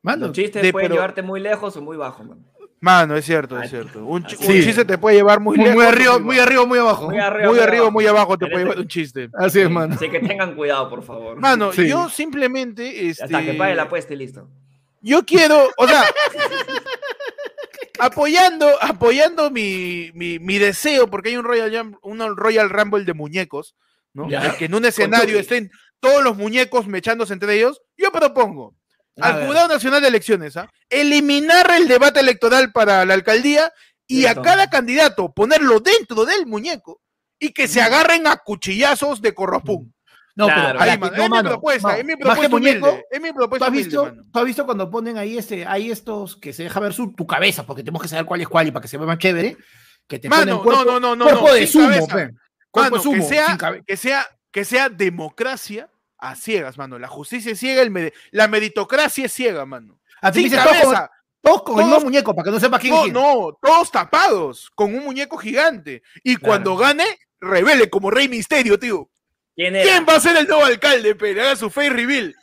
Mano, Los chistes de- pueden pero- llevarte muy lejos o muy bajo, man. Mano, es cierto, es cierto. Un, chiste te puede llevar muy, muy, lejos. muy arriba, muy arriba, muy abajo. Muy arriba, Muy arriba, muy abajo te puede este- llevar un chiste. Así es, mano. Así que tengan cuidado, por favor. Mano, Sí. yo simplemente. Este, Hasta que pague la apuesta y listo. Yo quiero, o sea, <laughs> apoyando, apoyando mi, mi, mi deseo, porque hay un Royal, un Royal Rumble de muñecos, ¿no? Que en un escenario estén todos los muñecos mechándose entre ellos, yo propongo A al ver. Jurado Nacional de Elecciones, ¿ah? eliminar el debate electoral para la alcaldía y a cada candidato ponerlo dentro del muñeco y que se agarren a cuchillazos de corropún. No, Claro. pero Ahí, no, es mi propuesta, no. es mi propuesta muñeco, humilde, es mi ¿Tú propuesta has, humilde, visto, tú has visto cuando ponen ahí este, hay estos que se deja ver su, tu cabeza, porque tenemos que saber cuál es cuál y para que se vea más chévere, que te Mano, ponen cuerpo, no, no, no, cuerpo no, de sumo. Cuerpo de que sea, que sea, que sea democracia a ciegas, mano. La justicia es ciega, el la meritocracia es ciega, mano. Tú Sin dices todos con, todos el mismo muñeco, para que no sepa quién es no, no, todos tapados, con un muñeco gigante. Y cuando gane, revele como Rey Misterio, tío. ¿Quién va a ser el nuevo alcalde, pe? Haga su face reveal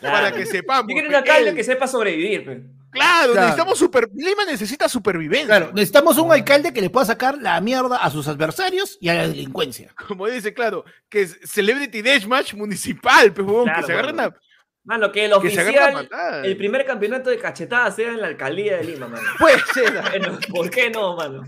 Claro. para que sepamos. Yo quiero un alcalde Él. que sepa sobrevivir, pe. Claro, Claro. necesitamos super. Lima necesita supervivencia. Claro, necesitamos un alcalde que le pueda sacar la mierda a sus adversarios y a la delincuencia. Como dice, claro, que es Celebrity Deathmatch municipal, pe, Claro, que se agarren mano. a. Mano, que el Que se agarren a oficial, matar. el primer campeonato de cachetadas sea en la alcaldía de Lima, mano. Puede ser. Bueno, ¿Por qué no, mano?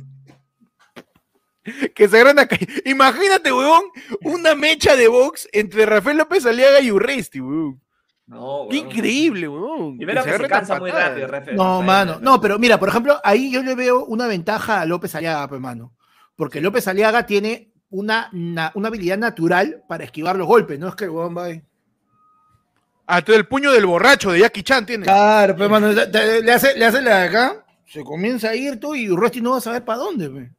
Que se agarran a Imagínate, huevón, una mecha de box entre Rafael López Aliaga y Urresti, huevón. No, Qué weón. increíble, huevón. Primero que se cansa muy rápido, Rafael. No, mano. No, pero mira, por ejemplo, ahí yo le veo una ventaja a López Aliaga, pues, mano. Porque López Aliaga tiene una, na- una habilidad natural para esquivar los golpes, no es que el huevón va ahí. Ah, todo el puño del borracho de Jackie Chan tiene. Claro, pues, mano, le hace, le hace la de acá, se comienza a ir tú y Urresti no va a saber para dónde, pues.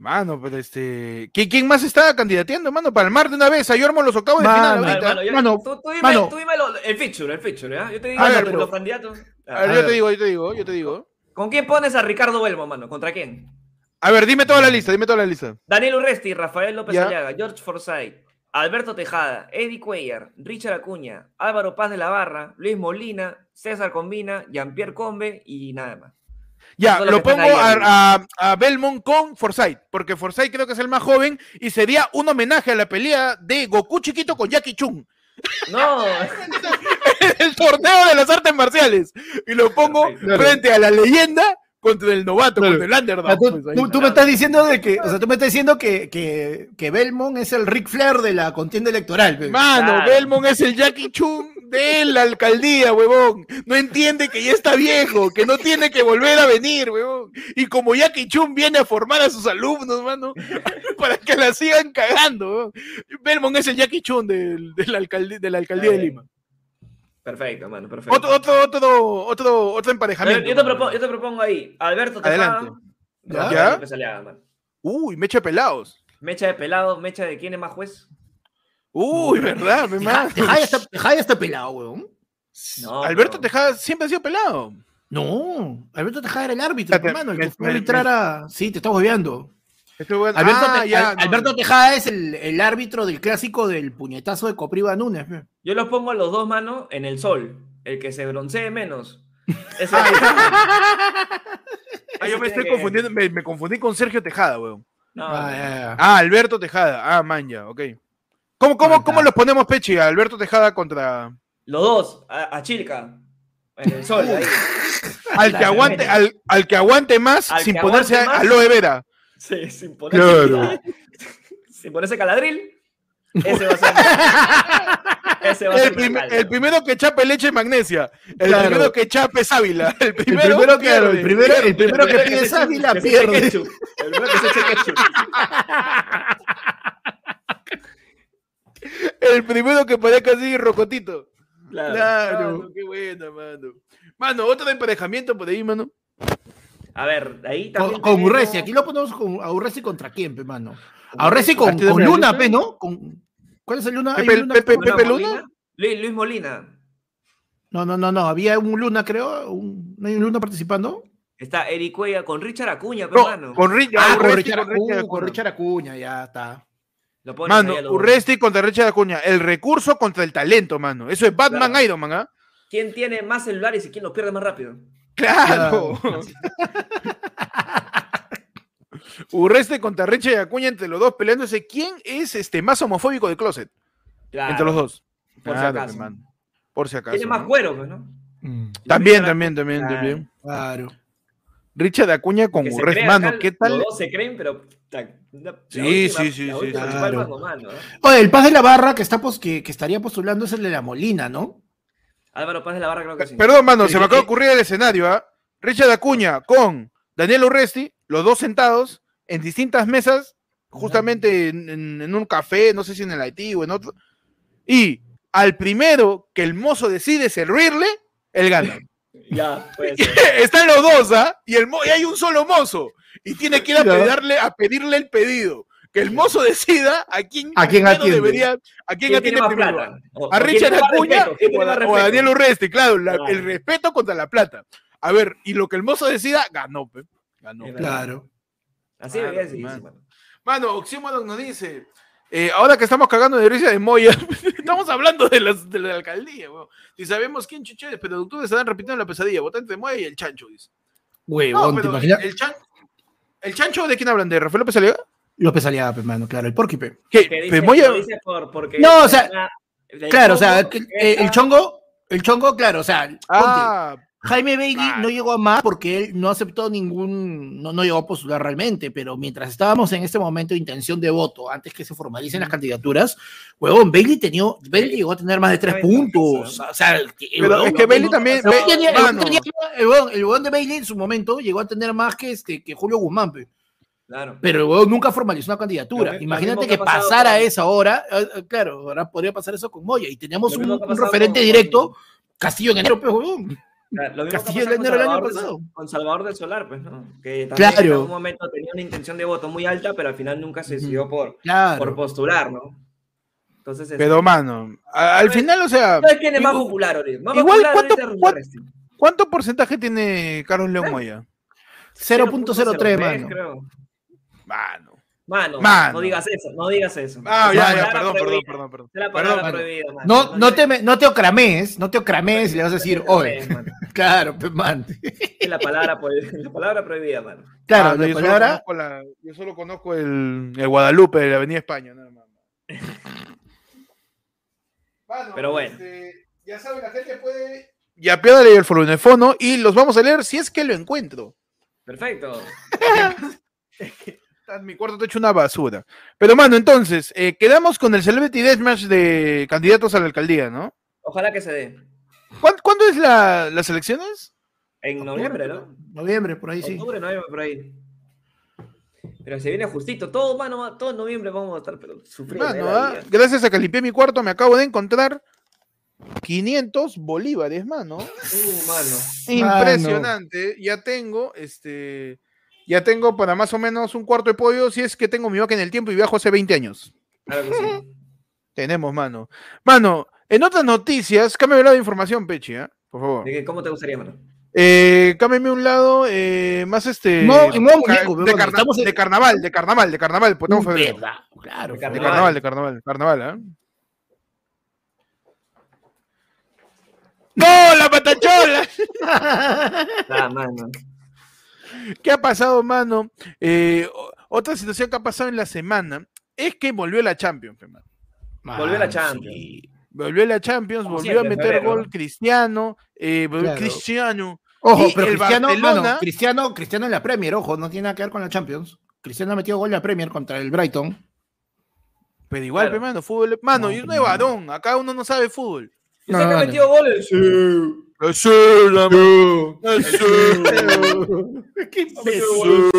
Mano, pero este. ¿Quién, quién más está candidateando, mano? Para el mar de una vez. Ahí armo los octavos de Mano, final ver, ahorita. mano, yo- Mano, tú, tú dime, mano. tú dime lo- el feature, el feature, ¿ya? Yo te digo A los, ver, los candidatos. A ver, a yo te digo, yo te digo, yo te digo. ¿Con quién pones a Ricardo Belmo, mano? ¿Contra quién? A ver, dime toda la lista, dime toda la lista. Daniel Urresti, Rafael López Ya. Aliaga, George Forsyth, Alberto Tejada, Eddie Cuellar, Richard Acuña, Álvaro Paz de la Barra, Luis Molina, César Combina, Jean-Pierre Combe y nada más. Ya, lo pongo a, a, a Belmont con Forsyth, porque Forsyth creo que es el más joven y sería un homenaje a la pelea de Goku chiquito con Jackie Chun. No, <laughs> el torneo de las artes marciales. Y lo pongo frente a la leyenda contra el novato, Claro. contra el underdog. Tú, pues, tú- me estás diciendo de que, o sea, tú me estás diciendo que, que, que Belmont es el Ric Flair de la contienda electoral. pues. Mano, Claro. Belmont es el Jackie Chun de la alcaldía, huevón. No entiende que ya está viejo, que no tiene que volver a venir, huevón. Y como Jackie Chun viene a formar a sus alumnos, mano, <laughs> para que la sigan cagando, huevón. Belmont es el Jackie Chun de, la alcaldía, de la alcaldía de. Lima. perfecto, mano, perfecto. Otro, otro, otro, otro, otro emparejamiento. yo, te propongo, yo te propongo ahí, Alberto Adelante. ¿Ya? Mano. Uy, mecha pelados. Mecha de pelado, mecha de quién es más juez. Uy, verdad, mi mano. Tejada está, Tejada está pelado, weón. No, Alberto pero- Tejada siempre ha sido pelado. No, Alberto Tejada era el árbitro, hermano, el me- que fue a me- arbitrar a... Sí, te estás bueno. Alberto, Ah, Te- ya, Al- no. Alberto Tejada es el, el árbitro del clásico del puñetazo de Copriva Núñez. Yo los pongo a los dos manos en el sol. El que se broncee menos. <laughs> Ese- Ah, yo me estoy que- confundiendo, me, me confundí con Sergio Tejada, weón. No, Ah, ya, ya. Ah, Alberto Tejada. Ah, man, ya, ok. ¿Cómo, cómo, cómo los ponemos, Pechi? A Alberto Tejada contra. Los dos, a, a Chilca. En el sol, ahí. Al que Claro, aguante, al, al que aguante más Al sin ponerse más. aloe vera. Sí, sin ponerse, Claro. <laughs> sin ponerse caladril. Ese va a ser. ese va a El, ser. prim- el primero que chape leche y magnesia. El Claro. primero que chape sábila. El El primero, primero, que, pierde. el primero, el primero que pide Sábila pierde. El primero que se eche ketchup. <laughs> El primero que parezca así, rocotito. Claro. Claro, qué buena, mano. Mano, otro emparejamiento por ahí, mano. A ver, ahí también. Con, con tenemos- aquí lo ponemos con a Urresti contra quién, pe, mano. A Urresti con, ¿Partido con de Luna, pe, ¿no? Con, ¿Cuál es el Luna? ¿Hay Pepe- un Luna? Pepe-. Luna. Luis, Luis Molina. No, no, no, no. Había un Luna, creo. un- ¿No hay un Luna participando? Está Eric Cuella con Richard Acuña, pe, No, mano. con, Ri- Ah, con Richard, con Richard Acuña, con. Richard Acuña, ya está. Lo pones ahí a Mano, los- Urresti contra Richard Acuña. El recurso contra el talento, mano. Eso es Batman Claro. Iron Man, ¿ah? ¿Quién tiene más celulares y quién los pierde más rápido? Claro. <laughs> Urresti contra Richard Acuña entre los dos peleándose. ¿Quién es este más homofóbico de Closet? Claro. Entre los dos. Por si Claro, acaso. pe, mano. Por si acaso. Tiene más ¿no? cuero, pues, ¿no? Mm, También, también, también, Claro. también. Claro. Richard Acuña con Urresti. Mano, ¿qué tal? Los dos se creen, pero. La- la- la Sí, última- sí, sí, la sí, ¿eh? Oye, el Paz de la Barra que, está que, que estaría postulando es el de la Molina, ¿no? Álvaro Paz de la Barra, creo que sí. Perdón, mano, se me Eh, acaba de eh, ocurrir el escenario, ¿ah? Richard Acuña con Daniel Urresti, los dos sentados en distintas mesas, justamente en, en- en un café, no sé si en el Haití o en otro. Y al primero que el mozo decide servirle, él gana. <laughs> Ya. <laughs> Están los dos, ¿ah? Y, el y hay un solo mozo. Y tiene que ir a, pedirle, a pedirle el pedido. Que el mozo decida a quién, ¿A quién atiende? debería, a quién ¿Quién tiene atiende más primero. plata? A Richard Acuña o a, o? Daniel Urresti, claro, la- Claro. el respeto contra la plata. A ver, y lo que el mozo decida, ganó, pe. Ganó. Es. Claro. Así Claro, debería decir, mano. mano. Mano, Oxímoron nos dice, eh, ahora que estamos cagando de risa de Moya, <laughs> estamos hablando de, las, de la alcaldía, weón. Si sabemos quién chuché, pero doctores estarán repitiendo la pesadilla, votante de Moya y el chancho, dice. No, Huevón, ¿te imaginas? el, chan- el chancho, ¿de quién hablan? ¿De Rafael López Aliaga? López Aliaga, pe, mano, claro, el Porky, pe. ¿Qué? Que dice, lo dice por, porque No, o sea, del Claro, o sea, eh, el esa- chongo, el chongo, claro, o sea, ponte, Ah, Jaime Bailey claro. no llegó a más porque él no aceptó ningún, no, no llegó a postular realmente, pero mientras estábamos en este momento de intención de voto, antes que se formalicen las candidaturas, huevón, Bailey tenía, Bailey llegó a tener más de tres puntos. O sea, el- el pero huevón- es que Bailey también... el huevón Be- tenía- el huevón mano, tenía- el huevón- el huevón de Bailey en su momento llegó a tener más que, este, que Julio Guzmán, pe. Claro. pero el huevón nunca formalizó una candidatura. Imagínate que que pasara con- eso ahora, eh, eh, claro, ahora podría pasar eso con Moya, y teníamos un, referente con- directo, Castillo en enero, pe, huevón. Lo mismo Castillo ha del pasado enero del con año Salvador, pasado. con Salvador del Solar, pues, ¿no? Que también Claro. en algún momento tenía una intención de voto muy alta, pero al final nunca se decidió por, Claro. por postular, ¿no? Entonces, Pero, mano, a- al final, o sea... ¿sabes quién es más popular igual, popular ¿cuánto- es cuánto- Urresti. ¿Cuánto porcentaje tiene Carlos León ¿Eh? Moya? 0.03, mano. creo. Mano. Mano, Mano. no digas eso, no digas eso. Ah, ya, ya, perdón, perdón, perdón, perdón. Es la Perdón, palabra prohibida, mano. No, no, te, no te ocrames, no te ocrames y le vas a decir, oye, <laughs> claro, pe, man. Es la palabra, prohibida- la palabra prohibida, mano. Claro, Ah, la yo, solo palabra, conozco la- yo solo conozco el, el Guadalupe de la Avenida España, nada más. Mano, <laughs> Pero bueno. este, ya saben, la gente puede. Ya pídale el fono y los vamos a leer si es que lo encuentro. Perfecto. <laughs> Mi cuarto te hecho una basura. Pero, mano, entonces, eh, quedamos con el Celebrity Deathmatch de candidatos a la alcaldía, ¿no? Ojalá que se dé. ¿Cuán- ¿Cuándo es la, las elecciones? En noviembre, ¿no? noviembre, por ahí sí. Octubre, noviembre, por ahí. Pero se viene justito. Todo, mano, todo en noviembre vamos a estar pero, sufriendo. Mano, la ah, gracias a que limpié mi cuarto, me acabo de encontrar 500 bolívares, mano. Uh, mano. Impresionante. Ya tengo, este, ya tengo para más o menos un cuarto de pollo si es que tengo mi vaca en el tiempo y viajo hace 20 años. Claro que sí. <laughs> Tenemos, mano. Mano, en otras noticias, cámbiame un lado de información, Pechi, ¿ah? Por favor. ¿De qué- ¿Cómo te gustaría, mano? Eh, cámbiame un lado eh, más este. No, ca- de, carna- estamos en- de carnaval, de carnaval, de carnaval, pues estamos en febrero. Verdad, claro. De De carnaval. carnaval, de carnaval, carnaval, ¿ah? ¡No, la patachola! Ah, <laughs> mano. ¿Qué ha pasado, mano? Eh, otra situación que ha pasado en la semana es que volvió la Champions, pe, mano. Volvió la Champions. sí. Volvió la Champions, Como volvió siempre, a meter gol ¿no? Cristiano, eh, Claro. Cristiano. Ojo, pero Cristiano, Barcelona- mano, Cristiano, Cristiano en la Premier, ojo, no tiene nada que ver con la Champions. Cristiano ha metido gol en la Premier contra el Brighton. Pero igual, Claro. pe, mano, fútbol. Mano, No, y uno pe, es mano. varón, acá uno no sabe fútbol. ¿Y No, no, ha no. metido goles? Sí, ¿Qué imbécil.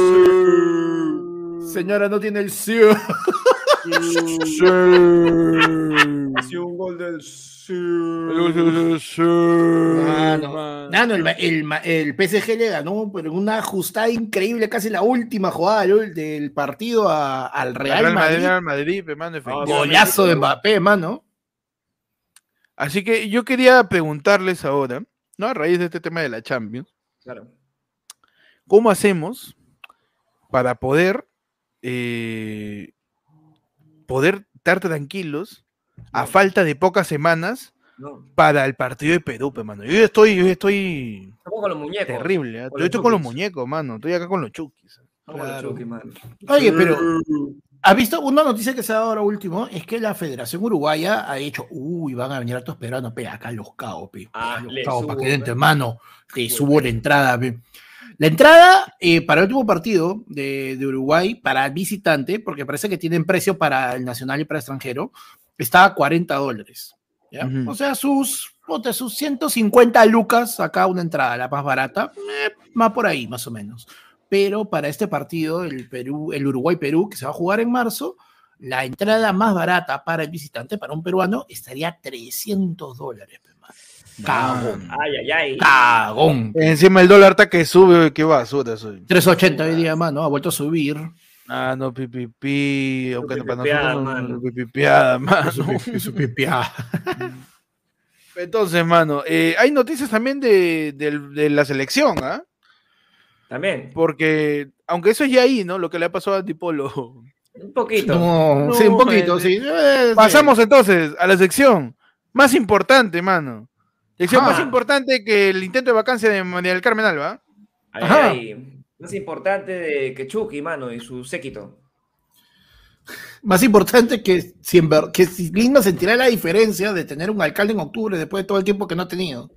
Señora, no tiene el CEO. el sur. Mano, Nano, el, el, ma- el PSG le ganó por una ajustada increíble, casi la última jugada del, del partido a- al Real, Real Madrid, Madrid. Madrid, pe, mano, efectivamente. Golazo de Mbappé, mano. Así que yo quería preguntarles ahora, ¿no? A raíz de este tema de la Champions, Claro. ¿cómo hacemos para poder eh, poder estar tranquilos a falta de pocas semanas No. para el partido de Perú, pe, mano? Yo estoy, yo estoy Estamos con los muñecos. terrible, con yo los estoy con los muñecos, mano, estoy acá con los chukis. Estamos con los Claro. chukis, mano. Oye, pero ¿has visto una noticia que se ha dado ahora último? Es que la Federación Uruguaya ha dicho, uy, van a venir estos peruanos, pe, acá los caos, pe. Ah, los le caos, para que dentro, pe. hermano, te Subo, subo la entrada, pe. La entrada eh, para el último partido de, de Uruguay, para el visitante, porque parece que tienen precio para el nacional y para el extranjero, está a 40 dólares. ¿ya? Ujú. O sea, sus, puta, sus 150 lucas acá una entrada, la más barata, eh, va por ahí más o menos. Pero para este partido, el, Perú, el Uruguay-Perú, que se va a jugar en marzo, la entrada más barata para el visitante, para un peruano, estaría 300 dólares. Cagón. Ay, ay, ay. Cagón. Encima el dólar está que sube, qué basura soy. 380 hoy día, mano, ha vuelto a subir. Ah, no, pipipi, aunque no- para nosotros no- mano. no, pipipiada, mano. Su pi- su pipiá. <laughs> Entonces, mano, eh, hay noticias también de, de la selección, ¿ah? También. Porque, aunque eso es ya ahí, ¿no? Lo que le ha pasado a Tipolo. Un poquito. No, sí, un poquito, eh, sí. Eh, sí. Pasamos entonces a la sección más importante, mano. Sección Ajá. más importante que el intento de vacancia de María del Carmen Alba. Ay, Ajá. ay. Más importante de que Chucky, mano, y su séquito. Más importante que si, en ver- que si Lima sentirá la diferencia de tener un alcalde en octubre después de todo el tiempo que no ha tenido.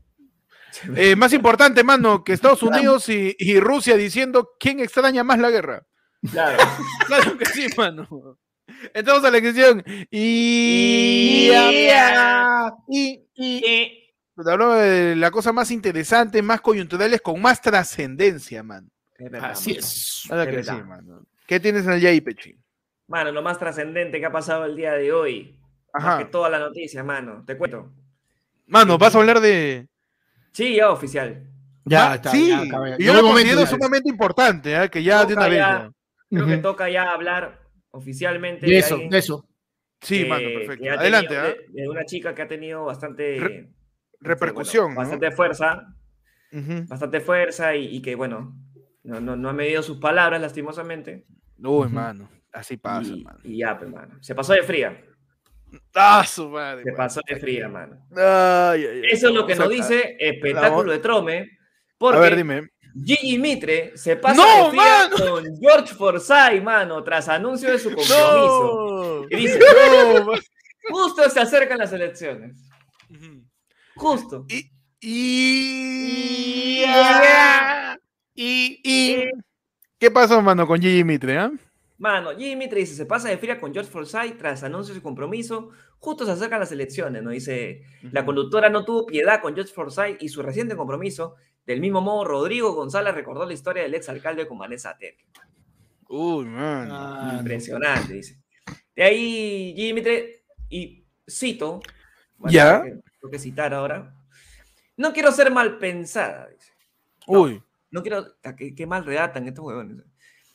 <laughs> Eh, más importante, mano, que Estados Unidos y, y Rusia diciendo quién extraña más la guerra. Claro. <laughs> Claro que sí, mano. Entramos a la sección. Y. Y- y, hablo de la cosa más interesante, más coyunturales, con más trascendencia, mano. Así es. Que mano. ¿Qué tienes en el Yay, Pechi? Mano, lo más trascendente que ha pasado el día de hoy. Más Ajá. que toda la noticia, mano. Te cuento. Mano, vas a hablar de. Sí, ya oficial. Ya, Ah, está, sí, ya, acaba, ya. y yo lo considero sumamente importante, ¿ah? que ya de Toca una vez. ya. Creo que toca ya hablar oficialmente De eso, de eso. Sí, mano, perfecto. Adelante, tenido- ¿ah? de, de una chica que ha tenido bastante Re- este, Repercusión. bueno, ¿no? bastante fuerza, bastante fuerza y, y que bueno, no, no, no ha medido sus palabras lastimosamente. Uy, Ujú. mano. Así pasa, y, mano. y ya, pues, mano. Se pasó de fría. Ah, su madre. Se pasó de fría, mano. Ay, ay, ay. Eso es lo que nos dice espectáculo de Trome. A Porque ver, dime. Gigi Mitre se pasa ¡No, de fría mano! con George Forsyth, mano, tras anuncio de su <laughs> compromiso. No. Y dice, <laughs> No, justo se acercan las elecciones. Justo. Y. Y. Y, Y- ¿Qué pasó, mano, con Gigi Mitre, ah? Mano, Jimmy dice, se pasa de fría con George Forsyth tras anuncio de su compromiso. Justo se acercan las elecciones, ¿no? Dice, la conductora no tuvo piedad con George Forsyth y su reciente compromiso. Del mismo modo, Rodrigo González recordó la historia del exalcalde con Vanessa Terque. Uy, mano. Ah, Impresionante, dice. De ahí, Jimmy y cito, bueno, Ya. Tengo que, tengo que citar ahora. No quiero ser mal pensada, dice. Uy. No quiero, qué, qué mal redactan estos huevones.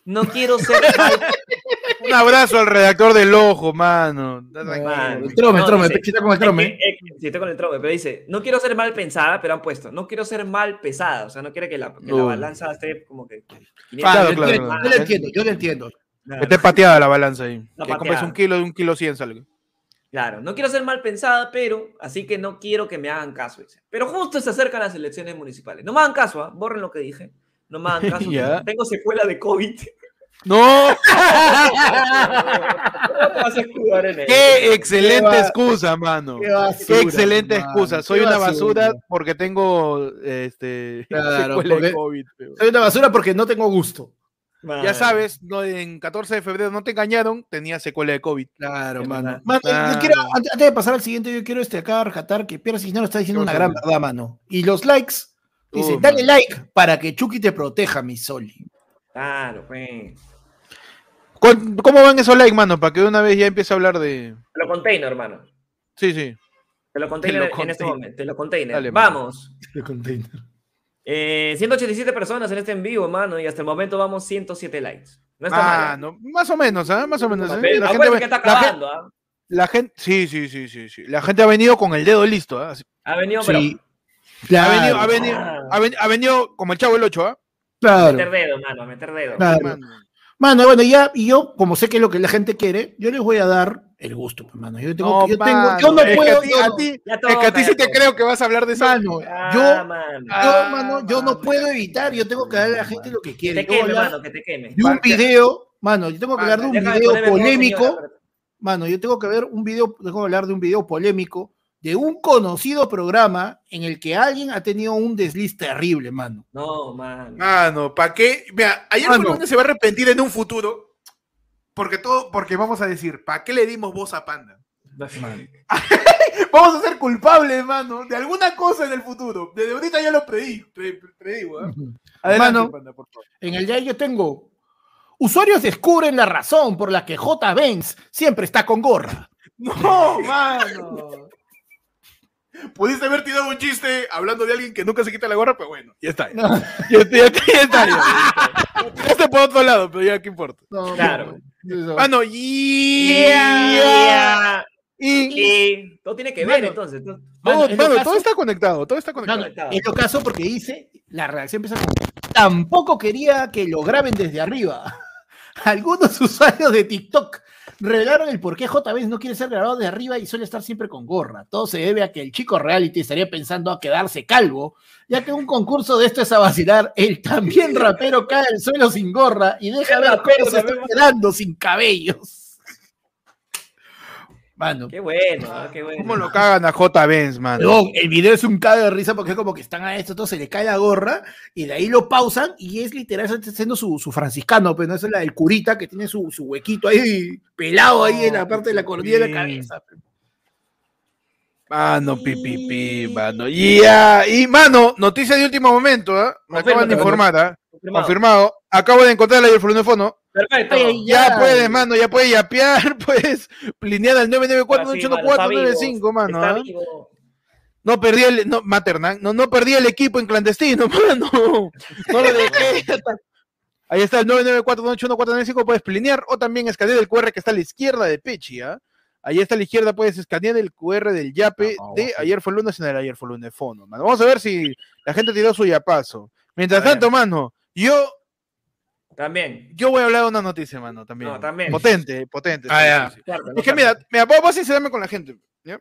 No quiero ser mal <laughs> Un abrazo al redactor del ojo, mano. Mano. El trome, el No, trome, dice- con el trome. Sí, estoy con el trome, pero dice, no quiero ser mal pensada, pero han puesto, no quiero ser mal pesada, o sea, no quiere que la, que la No. balanza esté como que... Claro, yo, claro, entiendo, claro. yo lo entiendo, yo lo entiendo. Claro, Esté pateada la balanza ahí. Está que compres un kilo de un kilo cien salga. claro, no quiero ser mal pensada, pero así que no quiero que me hagan caso, dice. Pero justo se acercan las elecciones municipales. No me hagan caso, ¿ah? borren lo que dije. No me hagan <laughs> caso. Tengo secuela de COVID. ¡No! ¡Qué excelente va- excusa, mano! Qué ¡Qué basura, excelente excusa! qué Soy una basura basura. porque tengo este <laughs> Claro, secuela de porque- COVID. pero- Soy una basura porque no tengo gusto. Ya sabes, no, en 14 de febrero no te engañaron, tenía secuela de COVID. Claro, mano. yo quiero, antes, antes de pasar al siguiente, yo quiero este acá rescatar que Pierre Cisneros está diciendo ¿Qué una gran verdad, mano. Y los likes, dice, Oh, dale like para que Chucky te proteja, mi Soli. Claro, pues. ¿Cuál- ¿Cómo van esos likes, mano? Para que de una vez ya empiece a hablar de. Lo container, hermano. Sí, sí. Te lo conté Te lo en este momento. Te lo. Dale, mano. Vamos. De container. Eh, 187 personas en este en vivo, mano, y hasta el momento vamos 107 likes. No está mal. Ah, no, más o menos, ¿ah? Más o menos. ¿eh? Pero La gente, que está la acabando, ¿ah? la gente, sí, sí, sí, sí, sí. La gente ha venido con el dedo listo, ¿ah? Ha venido, pero. Sí. Ha venido, ha venido, ha ven- ha venido como el chavo el 8, ¿ah? Claro. meter dedo, mano, meter dedo. Claro. Mano. Mano, bueno, ya, y yo, como sé que es lo que la gente quiere, yo les voy a dar el gusto, pues, mano. Yo tengo, No, yo tengo, mano, yo no es que puedo, a ti, yo a no- ti- Ya es que a ti toca, sí te toca. creo que vas a hablar de eso. mano, Ah, yo, mano. yo, Ah, mano, yo no mano. puedo evitar, yo tengo que darle a la gente lo que Que quiere. te Yo voy a queme, mano, que te queme. de un que- video, mano, yo tengo que hablar de un video polémico, señora, mano, yo tengo que ver un video, tengo que hablar de un video polémico de un conocido programa en el que alguien ha tenido un desliz terrible, mano. No, man. Mano, ¿para qué? Mira, ayer Mano. Panda se va a arrepentir en un futuro. Porque todo, porque vamos a decir, ¿para qué le dimos voz a Panda? <laughs> Vamos a ser culpables, mano, de alguna cosa en el futuro. Desde ahorita ya lo predí, pre- pre- predigo, ¿ah? Adelante, Mano. Panda, por favor. En el día yo tengo. Usuarios descubren la razón por la que J. Benz siempre está con gorra. <laughs> No, mano. <laughs> Pudiste haber tirado un chiste hablando de alguien que nunca se quita la gorra, pero bueno, ya está. <laughs> Ya, No, ya está, ya está, ya está, ya está. Lo tiraste por otro lado, pero ya, ¿qué importa? no, Claro. no, eso. Mano, Yeah, yeah. yeah. Y, Y todo tiene que ver, Mano. entonces. ¿no? Mano, todo, en mano, todo caso- todo está conectado, todo está No, conectado. no, conectado. en caso, porque dice, la reacción empieza con, tampoco quería que lo graben desde arriba. Algunos <laughs> usuarios de TikTok revelaron el por qué J. Benz no quiere ser grabado de arriba y suele estar siempre con gorra. Todo se debe a que el chico reality estaría pensando a quedarse calvo, ya que un concurso de esto es a vacilar. El también rapero cae al suelo sin gorra y deja ver cómo se está quedando sin cabellos. Mano, Qué bueno, qué bueno. ¿Cómo lo cagan a J. Benz, mano? No, el video es un cago de risa porque es como que están a esto, todo se le cae la gorra y de ahí lo pausan y es literal está haciendo su, su franciscano, pero no esa es la del curita que tiene su, su huequito ahí pelado ahí en la parte de la cordilla de la cabeza. Mano, pipipi, mano. Ya, y mano, noticia de último momento, ¿ah? Me acaban de informar, ¿ah? Confirmado. Confirmado. Acabo de encontrar el fono. Perfecto. Ay, Ya, Ya. puedes, mano, ya puedes yapear, <laughs> puedes linear al Ahora sí, mano, está 994-814-995, vivo, mano. está ¿ah? No perdí el, no, Maternan, no, no perdí el equipo en clandestino, <laughs> mano. No lo dejé. <laughs> Ahí está el 994-814-995, puedes plinear o también escanear el QR que está a la izquierda de Pechi, ¿ah? Ahí está a la izquierda, puedes escanear el QR del yape Ah, de ayer fue el lunes en el ayer fue el lunes fono, mano. Vamos a ver si la gente tiró su yapazo. Mientras A ver. tanto, mano, yo, También. yo voy a hablar de una noticia, mano, también. No, también. Potente, potente. Ah, sí, ya. sí, Es que mira, mira, voy a sincerarme con la gente. ¿ya?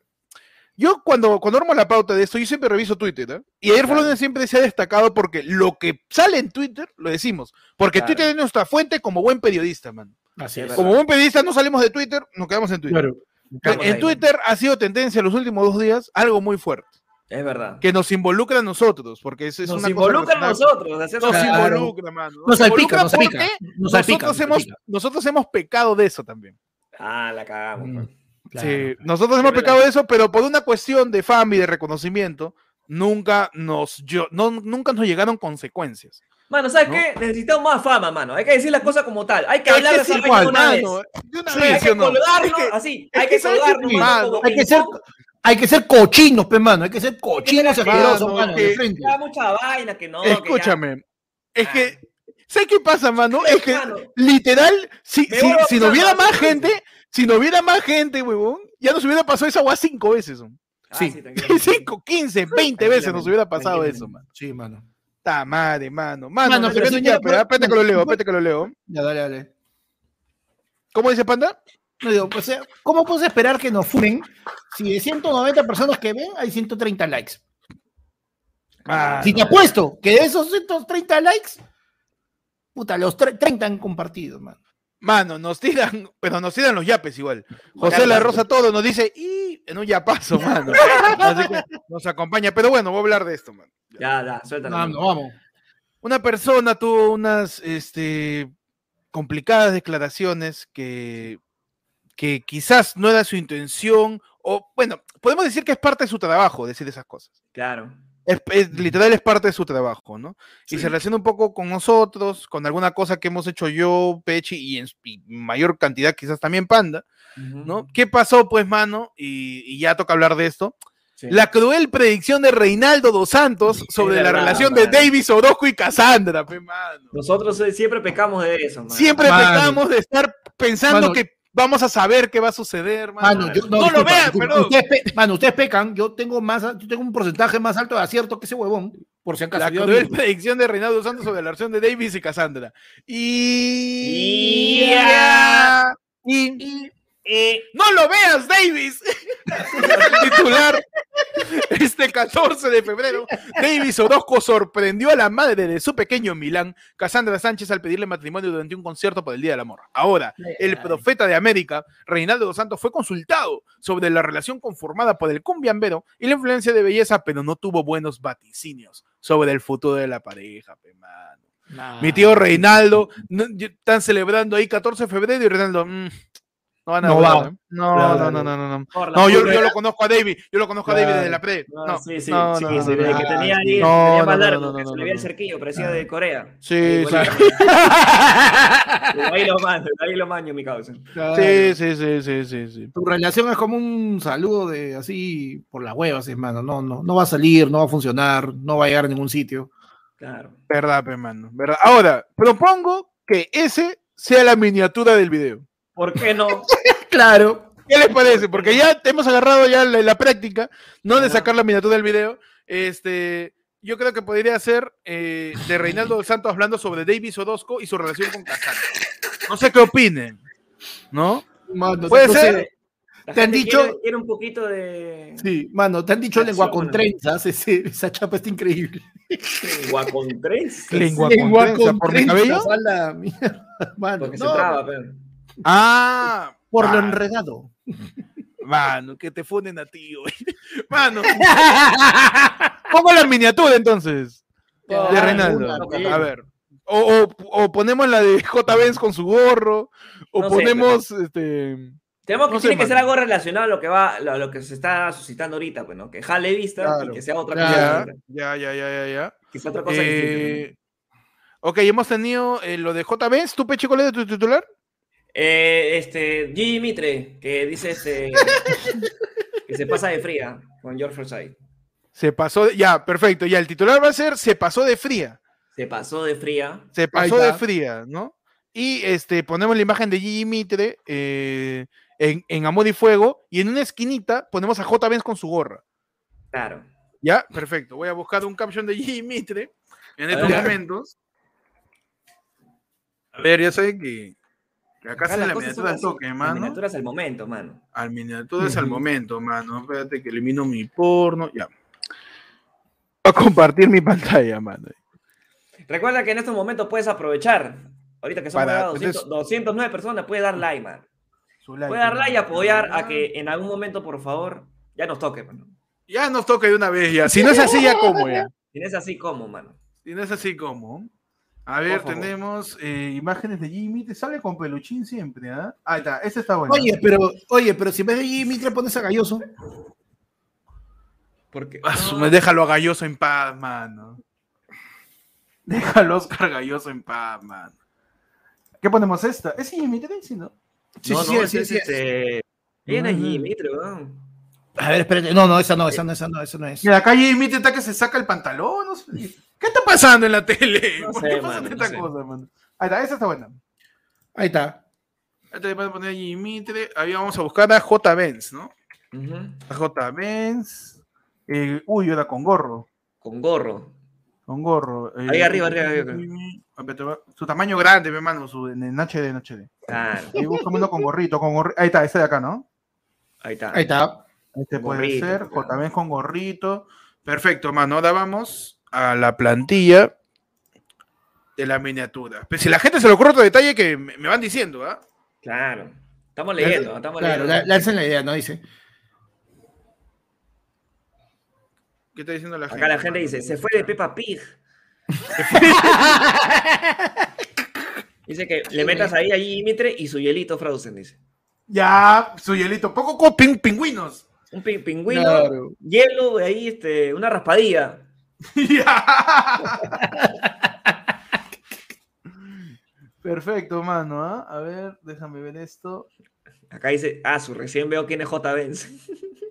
Yo cuando, cuando armo la pauta de esto, yo siempre reviso Twitter. ¿eh? Y ayer Claro. siempre se ha destacado porque lo que sale en Twitter, lo decimos. Porque Claro. Twitter es nuestra fuente como buen periodista, man. Así es. Como buen periodista no salimos de Twitter, nos quedamos en Twitter. Claro. En ahí. Twitter ha sido tendencia los últimos dos días algo muy fuerte. Es verdad. Que nos involucra a nosotros, porque es, es Nos una involucra a cosa nosotros. hacer- Nos Claro. involucra, mano. Nos salpica, nos salpica. porque Nos salpica, nosotros, nos hemos, salpica. nosotros hemos pecado de eso también. Ah, la cagamos. Mm, pues. claro. Sí, nosotros hemos pecado de eso, pero por una cuestión de fama y de reconocimiento, nunca nos, yo, no, nunca nos llegaron consecuencias. Mano, ¿sabes ¿No? qué? Necesitamos más fama, mano. Hay que decir las cosas como tal. Hay que hablar de esa ser vaina de igual, una vez. mano, de una Sí, vez, hay ¿sí que no? colgarnos así. es Hay que Hay que ser. Hay que ser cochinos, pe, mano. Hay que ser cochinos y Mano, asquerosos, mano, de que- frente. Ya mucha vaina que no. que ya- Escúchame, es Ah. que, ¿sabes qué pasa, mano? Es que, Mano, literal, si, si, si no hubiera más gente, si no hubiera más gente, huevón, ya nos hubiera pasado esa guay cinco veces. ah, Sí. tranquilo. <laughs> Cinco, quince, veinte veces nos hubiera pasado eso, tranquilamente. man. Sí, mano. Ta madre, mano. Mano, Mano, me pero ¿ah? Que lo leo, espérate que lo leo. Ya, dale, dale. ¿Cómo dice Panda? No digo, pues, eh, ¿cómo puedes esperar que nos funen si de 190 personas que ven hay 130 likes? Ah, Si te apuesto que de esos 130 likes, puta, los tre- 30 han compartido, man. Mano, nos tiran, pero nos tiran los yapes igual. José. La Rosa todo nos dice, y en un yapazo, <laughs> mano. Así que nos acompaña. Pero bueno, voy a hablar de esto, mano. Ya, ya, suéltalo. Vamos, vamos. Una persona tuvo unas este, complicadas declaraciones que, que quizás no era su intención, o bueno, podemos decir que es parte de su trabajo decir esas cosas. Claro. Es, es- literal es parte de su trabajo, ¿no? Y se relaciona un poco con nosotros, con alguna cosa que hemos hecho yo, Pechi, y en y mayor cantidad quizás también Panda, ¿no? ¿Qué pasó, pues, mano? Y, y ya toca hablar de esto. Sí. La cruel predicción de Reinaldo dos Santos sobre la verdad, relación mano. de Davis Orozco y Cassandra, pe, mano. Nosotros eh, siempre pecamos de eso, mano. Siempre Mano. pecamos de estar pensando que vamos a saber qué va a suceder, mano. Mano, yo, no, lo disculpa, vean, perdón. Ustedes, pe- mano, ustedes pecan, yo tengo más, yo tengo un porcentaje más alto de acierto que ese huevón, por si acaso. La cruel predicción de Reinaldo Santos sobre la relación de Davis y Cassandra. Y... Y... Eh, ¡No lo veas, Davis! <laughs> Titular. Este 14 de febrero, Davis Orozco sorprendió a la madre de su pequeño Milán, Cassandra Sánchez, al pedirle matrimonio durante un concierto por el Día del Amor. Ahora, el profeta de América, Reinaldo dos Santos, fue consultado sobre la relación conformada por el cumbiambero y la influencia de belleza, pero no tuvo buenos vaticinios sobre el futuro de la pareja, pe, mano. Nah. Mi tío Reinaldo, están celebrando ahí 14 de febrero y Reinaldo, mm, no van a No va. ¿eh? No, no, no, no, no, no. No, yo, yo lo conozco a David, yo lo conozco a David desde la pre. No, No, sí, sí, no, sí, no, sí, no, desde no, que tenía ahí, No, tenía más no, largo, no, que se le veía el cerquillo, parecía de Corea. Sí, sí. Ahí lo mando, ahí lo maño, mi causa. Sí, sí, sí, sí, sí, sí. Tu relación es como un saludo de así por las huevas, hermano. No, no, no va a salir, no va a funcionar, no va a llegar a ningún sitio. Claro. Verdad, pe, mano, verdad. Ahora, propongo que ese sea la miniatura del video. ¿Por qué no? <laughs> Claro. ¿Qué les parece? Porque ya te hemos agarrado ya la, la práctica, no de sacar la miniatura del video. Este, yo creo que podría ser eh, de Reinaldo <laughs> Santos hablando sobre Davis Orozco y su relación con Cassandra. No sé qué opinen, ¿no? Mano, Puede entonces, ser. La Te han dicho- Quiere, quiere un poquito de. Sí, mano, te han dicho lengua con trenzas. ese- esa chapa está increíble. Guacon 3. Lengua con trenza, ¿por mi cabello? mano. Porque se No, traba, pero. Ah, por lo enredado. Mano, que te funden a ti, güey. Mano. Pongo la miniatura entonces. De Reinaldo. A ver. O, o- o ponemos la de J. Benz con su gorro. O No sé, ponemos este. Tenemos que, No sé, tiene que ser algo relacionado a lo que va, a lo que se está suscitando ahorita, pues, ¿no? Que jale vista Claro, y que sea otra cosa. Ya, ya, ya, ya, ya, ya. Que sea otra cosa distinta. Eh, ok, hemos tenido eh, lo de J. Benz. ¿Tú, Peche, cuál es tu titular? Eh, este, Gigi Mitre, que dice este, <laughs> que se pasa de fría con George Forsyth. Se pasó. de- ya, perfecto. Ya, el titular va a ser Se pasó de fría. Se pasó de fría. Se pasó de fría, ¿no? Y este, ponemos la imagen de Gigi Mitre eh, en, en Amor y Fuego. Y en una esquinita ponemos a J. Benz con su gorra. Claro. Ya, perfecto. Voy a buscar un caption de Gigi Mitre en estos momentos. A ver, ya saben que acá Acá se la miniatura al toque, mano. miniaturas al momento, mano. Al miniatura es al Ujú. momento, mano. Espérate que elimino mi porno. Ya. Voy a compartir mi pantalla, mano. Recuerda que en estos momentos puedes aprovechar. Ahorita que somos Para- ya 200 entonces- 209 personas, puedes dar like, man. Su like, Puedes dar like y mano. apoyar a que en algún momento, por favor, ya nos toque, mano. Ya nos toca de una vez ya. Si no es así, ya como ya. Y no es así como, mano. Si no es así como. A ver, tenemos eh, imágenes de Jimmy. Te sale con peluchín siempre, ¿ah? Ahí está, ese está bueno. Oye, pero, oye, pero si en vez de Jimmy te pones a Galloso. Porque Ah, me déjalo a Galloso en paz, mano. Déjalo a Oscar Galloso en paz, mano. ¿Qué ponemos esta? ¿Es Jimmy Tracy, no? Sí, no, sí, no, sí, es sí, sí. este. ¿Quién es Ujú. Jimmy Mitre, weón? A ver, espérate. No, no, esa no, esa no, esa no, esa no es. Mira, acá Jimmy está que se saca el pantalón. no sé. ¿Qué está pasando en la tele? No ¿Por sé, qué pasa mano, no esta sé. cosa, mano? Ahí está, esa está buena. Ahí está. Ahí te voy a poner Jimmy. Ahí vamos a buscar a J. Benz, ¿no? A J. Benz. Eh, uy, ahora con gorro. Con gorro. Con gorro. eh, Ahí arriba, arriba, arriba. Su tamaño grande, mi hermano, su, en, en HD, en HD. Claro. Ahí buscamos uno con gorrito, con gorrito. Ahí está, este de acá, ¿no? Ahí está. Ahí está. Este puede Gorrito, ser, claro. JB con gorrito. Perfecto, mano. Ahora vamos a la plantilla de la miniatura. Pero si la gente se le ocurre otro detalle que me, van diciendo, ¿ah? Claro. Estamos leyendo, estamos Claro, leyendo. la- lancen la idea, ¿no? Dice. ¿Qué está diciendo la gente? Acá la gente dice, se fue de Peppa Pig. <laughs> dice que le metas ahí a Jimmy Mitre y su hielito Frozen, dice. Ya, su hielito. Poco con pin- pingüinos. Un pi- pingüino, Claro. hielo, ahí este, una raspadilla. <laughs> Perfecto, mano. ¿ah? A ver, déjame ver esto. Acá dice, ah, su recién veo quién es J. Benz.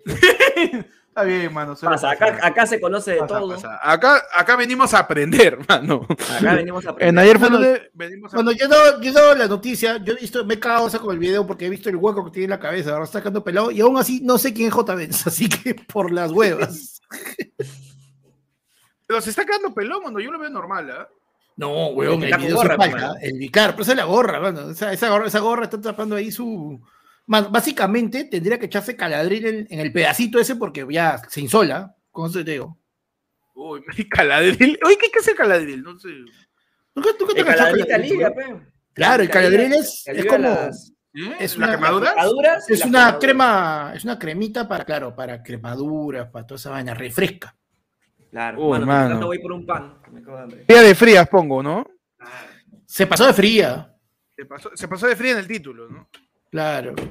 <laughs> Está bien, mano. se Pasa, lo acá, se conoce de Pasa, todo. pasa. Acá, acá venimos a aprender, <laughs> mano. Acá venimos a En aprender. ayer fue Bueno, donde venimos a Cuando yo he dado, yo he dado la noticia, yo he visto, me he cagado o sea, con el video porque he visto el hueco que tiene en la cabeza, ahora está sacando pelado, y aún así no sé quién es J. Benz, así que por las huevas. Pero se está quedando pelón, mano. Yo lo veo normal, ¿ah? No, huevón, el con video gorra, se falta. El, claro, pero esa es la gorra, mano. Esa, esa gorra, esa gorra está tapando ahí su. Man, básicamente tendría que echarse caladril en, en el pedacito ese porque ya se insola. ¿Cómo se te digo? Uy, <laughs> caladril. Oye, ¿qué, qué es el caladril? No sé. ¿Nunca, nunca te El caladril caladril, weón? pe. Claro, el caladril es, es como. las- ¿Eh? Es ¿La una- quemadura? quemaduras Es una quemaduras. crema, es una cremita para, claro, para cremaduras, para toda esa vaina, refresca. Claro, Uy, mano, mano. mientras tanto voy por un pan. que me. Día de frías pongo, ¿no? Se pasó de fría, Se pasó, se pasó de fría en el título, ¿no? claro. Se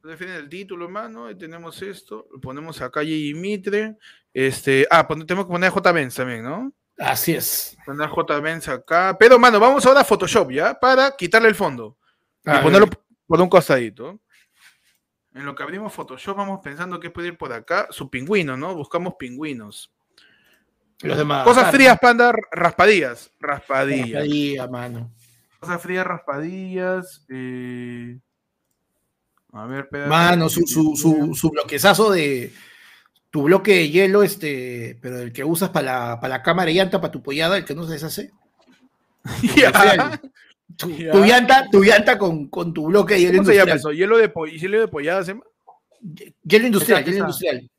pasó de fría en el título, mano. Y tenemos esto. Lo ponemos acá y Mitre. Este. Ah, pon- tenemos que poner a J. Benz también, ¿no? Así es. Poner a J. Benz acá. Pero, mano, vamos ahora a Photoshop, ¿ya? Para quitarle el fondo. A y ponerlo ver. por un costadito. En lo que abrimos Photoshop, vamos pensando que puede ir por acá. Su pingüino, ¿no? Buscamos pingüinos. Los demás. Cosas claro. frías, panda, raspadillas. Raspadillas. Raspadilla, mano. Cosas frías, raspadillas. eh, A ver, espérate. Mano, su, su, su, su bloquezazo de. Tu bloque de hielo, este, pero el que usas para la, para la cámara y llanta, para tu pollada, el que no se deshace. <laughs> Industrial. Tu, Ya. tu llanta, tu llanta con, con tu bloque de hielo ¿Cómo se llama industrial. eso? ¿Hielo de, po- hielo de pollada se llama? Hielo industrial, hielo industrial.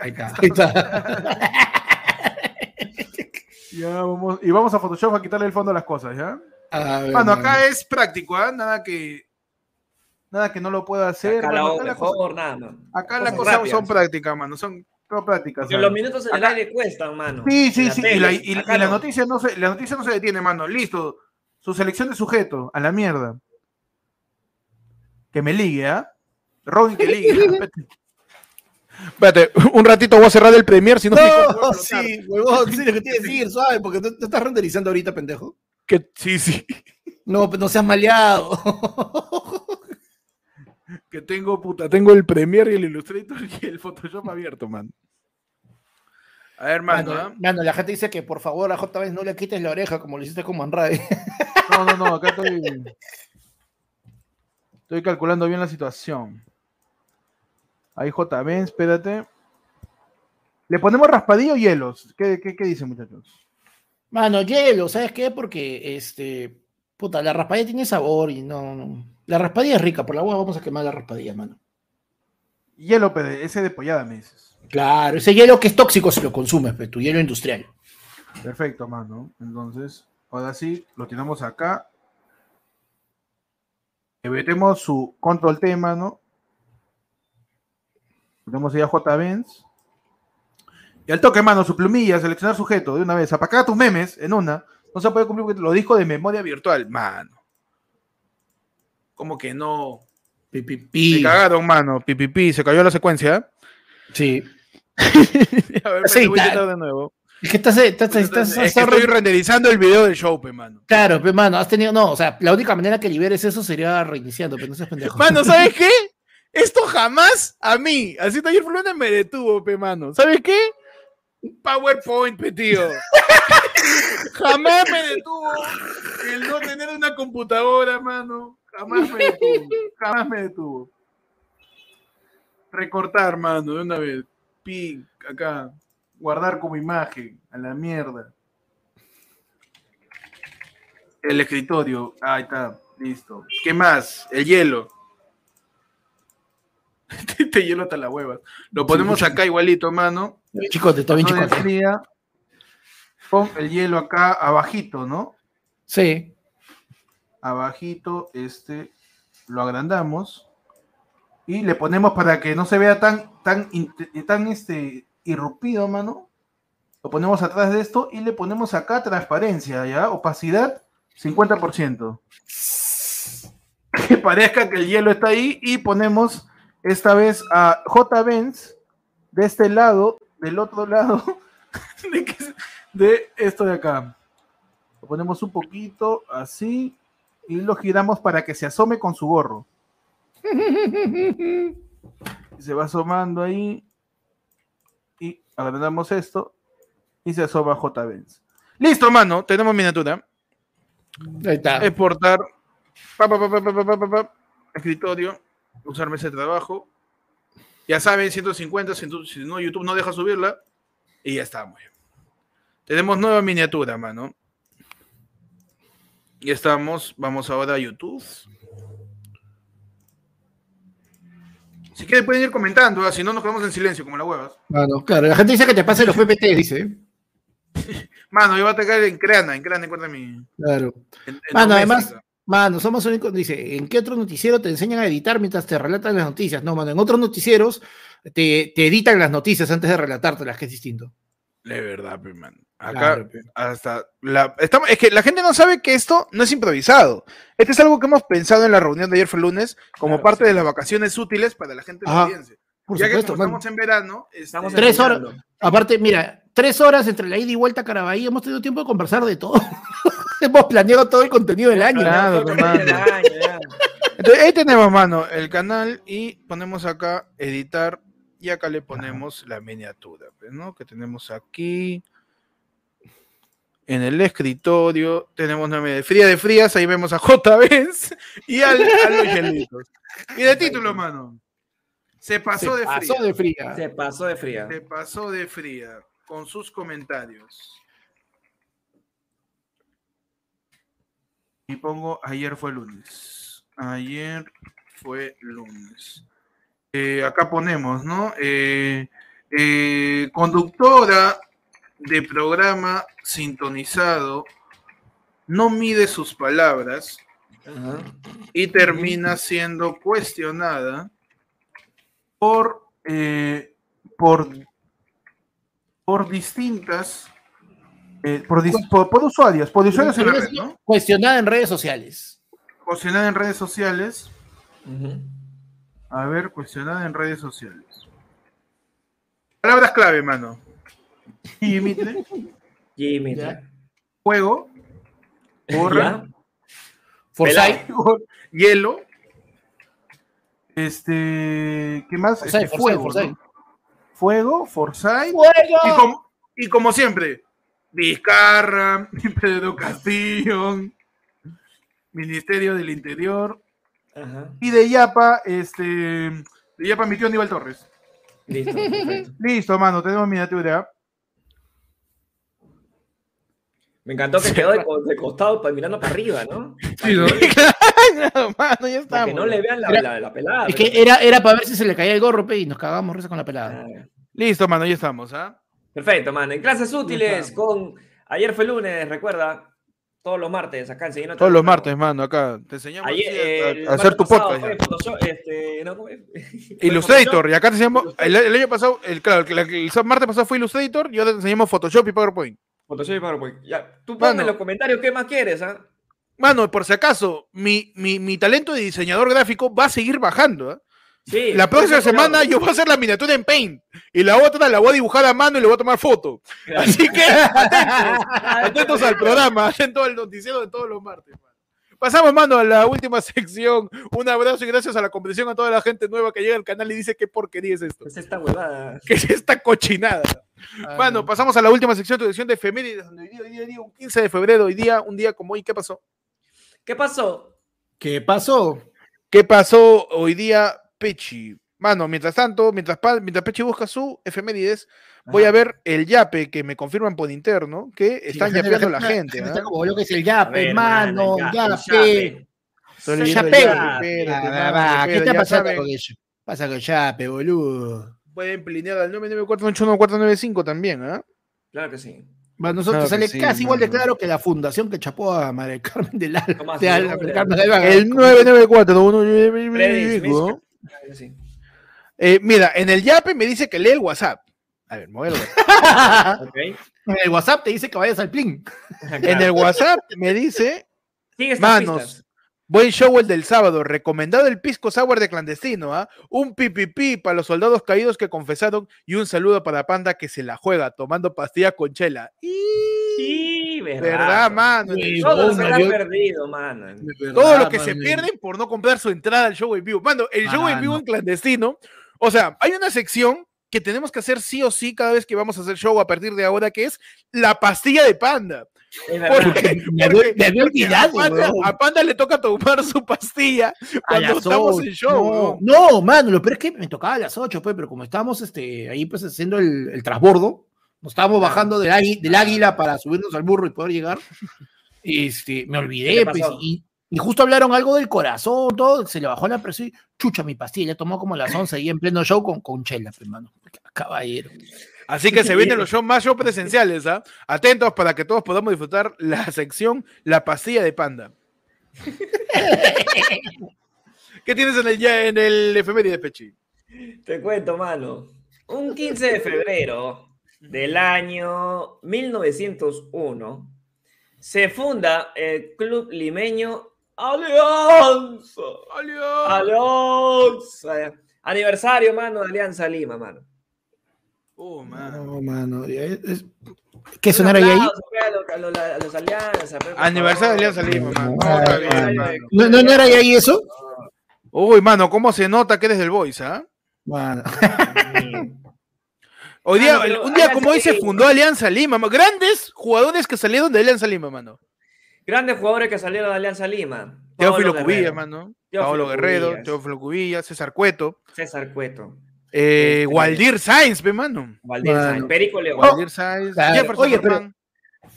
Ahí está, ahí está. <laughs> Ya vamos, y vamos a Photoshop a quitarle el fondo a las cosas, ¿ya? A ver, Bueno, mano. acá es práctico, ¿ah? Nada que nada que no lo pueda hacer. Acá la Bueno, hago acá la cosa- mejor, nada, man. acá las Cosas son prácticas, mano. Son prácticas. Porque ¿sabes? los minutos en el Acá- aire cuestan, mano. Sí, sí, la sí. Y, la, y- la noticia no se, la noticia no se detiene, mano. Listo. Su selección de sujeto, a la mierda. Que me ligue, ¿ah? Robin que ligue. <laughs> Espérate. <laughs> Un ratito voy a cerrar el Premiere, si no, No, sí, huevón, sí, lo que tienes que decir, ¿sabes? Porque no estás renderizando ahorita, pendejo. Que, sí, sí. No, pues no seas maleado. <laughs> Que tengo, puta, tengo el Premiere y el Illustrator y el Photoshop abierto, man. A ver, mano, Mano, mano, la gente dice que por favor a J vez no le quites la oreja como lo hiciste con Manray. No, no, no, acá estoy. Estoy calculando bien la situación. Ahí JB, espérate. ¿Le ponemos raspadillo o hielos? ¿Qué, qué, qué dicen, muchachos? Mano, hielo, ¿sabes qué? Porque este. Puta, la raspadilla tiene sabor y no. no. La raspadilla es rica, por la hueá vamos a quemar la raspadilla, mano. Hielo, ese de pollada me dices. Claro, ese hielo que es tóxico si lo consumes, pues, tu hielo industrial. Perfecto, mano. Entonces, ahora sí, lo tenemos acá. Le metemos su control T, mano. Tenemos ahí a J. Benz. Y al toque, mano, su plumilla, seleccionar sujeto de una vez. Apagar tus memes en una. No se puede cumplir porque lo dijo de memoria virtual, mano. Como que no. Pi, pi, Me pi. cagaron, mano. Pipipi, se cayó la secuencia. Sí. <laughs> a ver, Sí, espérate, voy a de nuevo. Es que estás. estás, estás- es que estoy renderizando el video del show, pe, mano. Claro, pero mano, has tenido. No, o sea, la única manera que liberes eso sería reiniciando, pero no seas pendejo. Mano, ¿sabes qué? Esto jamás a mí, así ayer Fulano me detuvo, pe, mano. ¿Sabes qué? PowerPoint, pe, tío. jamás me detuvo el no tener una computadora, mano. Jamás me detuvo. Jamás me detuvo. Recortar, mano, de una vez. Pi, acá. Guardar como imagen. A la mierda. El escritorio. Ahí está. Listo. ¿Qué más? El hielo. <laughs> Este hielo hasta la hueva. Lo ponemos acá igualito, mano. Chicos, está bien, de chicos. fría. Pon el hielo acá abajito, ¿no? Sí. Abajito, este, lo agrandamos y le ponemos para que no se vea tan, tan, tan este, irrumpido, mano. Lo ponemos atrás de esto y le ponemos acá transparencia, ¿ya? Opacidad, 50%. <laughs> Que parezca que el hielo está ahí y ponemos esta vez a J. Benz de este lado, del otro lado, <laughs> de, que- de esto de acá. Lo ponemos un poquito así y lo giramos para que se asome con su gorro. <laughs> Se va asomando ahí. Y agrandamos esto. Y se asoma J. Benz. Listo, mano. Tenemos miniatura. Ahí está. Exportar. Pa, pa, pa, Escritorio. Usar mesa de trabajo. Ya saben, 150. Si no, YouTube no deja subirla. Y ya bien. Tenemos nueva miniatura, mano. Y estamos. Vamos ahora a YouTube. Si quieren pueden ir comentando, ¿ah? si no nos quedamos en silencio como las huevas. Mano, claro, la gente dice que te pase los PPT, dice. <laughs> Mano, yo voy a atacar en Creana, en Creana encuentra mi. Claro. en- en Mano, además, mano, somos únicos. Dice, ¿en qué otro noticiero te enseñan a editar mientras te relatan las noticias? No, mano, en otros noticieros te, te editan las noticias antes de relatártelas, que es distinto. De verdad, pe, man. Acá Claro, pe. hasta la estamos, es que la gente no sabe que esto no es improvisado. Este es algo que hemos pensado en la reunión de ayer fue lunes como Claro, parte sí. de las vacaciones útiles para la gente de la audiencia. Por ya supuesto, que como estamos en verano, este, Estamos Tres horas. Aparte, mira, tres horas entre la ida y vuelta a Carabalí, hemos tenido tiempo de conversar de todo. <laughs> hemos planeado todo el contenido del año. Claro, año, ya. Entonces, ahí tenemos, mano, el canal y ponemos acá editar y acá le ponemos la miniatura, pues, ¿no? Que tenemos aquí. En el escritorio tenemos una media fría de frías, ahí vemos a J. Benz y al- a los hielitos. Y de título, mano. Se pasó Se de fría. pasó de fría. Se pasó de fría. Se pasó de fría con sus comentarios. Y pongo ayer fue lunes. Ayer fue lunes. Eh, acá ponemos, ¿no? Eh, eh, conductora de programa sintonizado no mide sus palabras y termina siendo cuestionada por, por, por distintas, eh, por, dis- por, por usuarios, por usuarios en la red, ¿no? Cuestionada en redes sociales. Cuestionada en redes sociales. A ver, cuestionada en redes sociales. Palabras clave, mano. Límite, <laughs> Jimmy. Ya. juego, borra. Forsyth. hielo. Este, ¿qué más? Forsyth, Este, Forsyth, fuego, Forsyth. ¿no? Fuego, Forsyth. Y como, y como siempre, Vizcarra, <laughs> Pedro Castillo, Ministerio del Interior. Ajá. Y de Yapa, este, de Yapa mi tío Aníbal Torres. Listo, perfecto. <laughs> Listo, mano, tenemos miniatura. Me encantó que quedó de, de costado pa- mirando para arriba, ¿no? Sí, ¿no? <laughs> <laughs> Mano, ya que no le vean la, Era- la, la pelada. Es pero- que era, era para ver si se le caía el gorro, pe, y nos cagamos risa con la pelada. Ah, Listo, mano, ya estamos, ¿ah? Perfecto, man. En clases útiles con... Ayer fue lunes, recuerda. Todos los martes, acá en Siguiendo Todos los martes, mano, acá te enseñamos Ayer, eh, a- hacer tu pasado podcast. este, ¿no? <laughs> Illustrator, y acá te enseñamos, el, el año pasado, el, claro, el, el martes pasado fue Illustrator y ahora te enseñamos Photoshop y PowerPoint. Photoshop y PowerPoint. Ya, tú ponme Mano. en los comentarios qué más quieres, ¿ah? Mano, por si acaso, mi, mi, mi talento de diseñador gráfico va a seguir bajando. ¿ah? Sí. La próxima semana yo voy a hacer la miniatura en Paint y la otra la voy a dibujar a mano y le voy a tomar foto. Claro. Así que atentos, <laughs> atentos al programa, atentos al noticiero de todos los martes. Pasamos, mano, a la última <laughs> sección. Un abrazo y gracias a la comprensión a toda la gente nueva que llega al canal y dice qué porquería es esto. Es esta huevada. ¿Qué es esta cochinada? Ah, Mano, pasamos a la última sección, tu sección de efemérides, donde hoy día, hoy día, hoy día, un 15 de febrero, hoy día, un día como hoy, ¿qué pasó? ¿Qué pasó? ¿Qué pasó? ¿Qué pasó hoy día, Pechi? Mano, mientras tanto, mientras, mientras Pechi busca su efemérides, voy a Ajá. ver el yape que me confirman por interno, que están Sí, yapeando la gente. Como lo que es el yape, ver, hermano, mano, el yape. Yape. yape, espérate, Ah, ¿Qué está pasando con ello? Pasa con yape, boludo. Pueden plinear al 994819495 también, ¿ah? Claro que sí. Bueno, nosotros Claro sale sí, casi igual de claro que la fundación que chapó a María del Carmen del Alba. De Alba. El Freddy Smith. 994 Claro que sí. Eh, mira, en el yape me dice que lee el WhatsApp. A ver, mueve el WhatsApp. Ok. En el WhatsApp te dice que vayas al plin. En el WhatsApp me dice, manos, pistas. Buen show el del sábado, recomendado el pisco sour de clandestino, ¿ah? Un pipipi para los soldados caídos que confesaron y un saludo para Panda que se la juega tomando pastillas con chela. Y... Sí, verdad. ¿Verdad, mano? Sí, Todo se yo- perdido, mano. Todo lo que se mano, pierden por no comprar su entrada al show en vivo. Mano, el show en vivo Mano. en clandestino. O sea, hay una sección que tenemos que hacer sí o sí cada vez que vamos a hacer show a partir de ahora, que es la pastilla de panda. Es verdad. Porque, Me había- porque- me a, olvidado, panda, huevón. a Panda le toca tomar su pastilla A cuando las estamos ocho, en show. No, no, mano, lo peor es que me tocaba a las 8, pues, pero como estábamos este, ahí pues haciendo el, el transbordo, nos estábamos bajando del, águi- del águila para subirnos al burro y poder llegar. Este, me ¿Qué olvidé, pues, y, y justo hablaron algo del corazón, todo, se le bajó la presión y chucha mi pastilla, tomó como a las 11 ahí en pleno show con, con chela, pues, mano. Caballero. Así que se vienen <laughs> los shows más shows presenciales, ¿ah? Atentos para que todos podamos disfrutar la sección La pastilla de panda. <laughs> ¿Qué tienes en el, ya en el efeméride, Pechi? Te cuento, mano. Un 15 de febrero del año 1901 se funda el club limeño Alianza. Alianza. Aniversario, mano, de Alianza Lima, mano. Oh, man. No, mano. es- ¿Qué sonar ahí? a los- a los- Aniversario de. Alianza Lima, mano. Mano. ¿No, no, no era ahí eso? Uy, mano, ¿cómo se nota que eres del Boys, ah? Mano. <laughs> Hoy Ah, día, no, un día como hoy se fundó Alianza Lima. ma- Grandes jugadores que salieron de Alianza Lima, mano. Grandes jugadores que salieron de Alianza Lima. Teófilo Guerrero, mano. Teófilo Pablo Guerrero. Teófilo Cubillas, César Cueto. César Cueto. Eh, Este- Waldir Sainz, pe, mano. Valdir Mano. Sainz, Perico León. Waldir Sainz. claro. Jefferson Oye, pero- Farfán.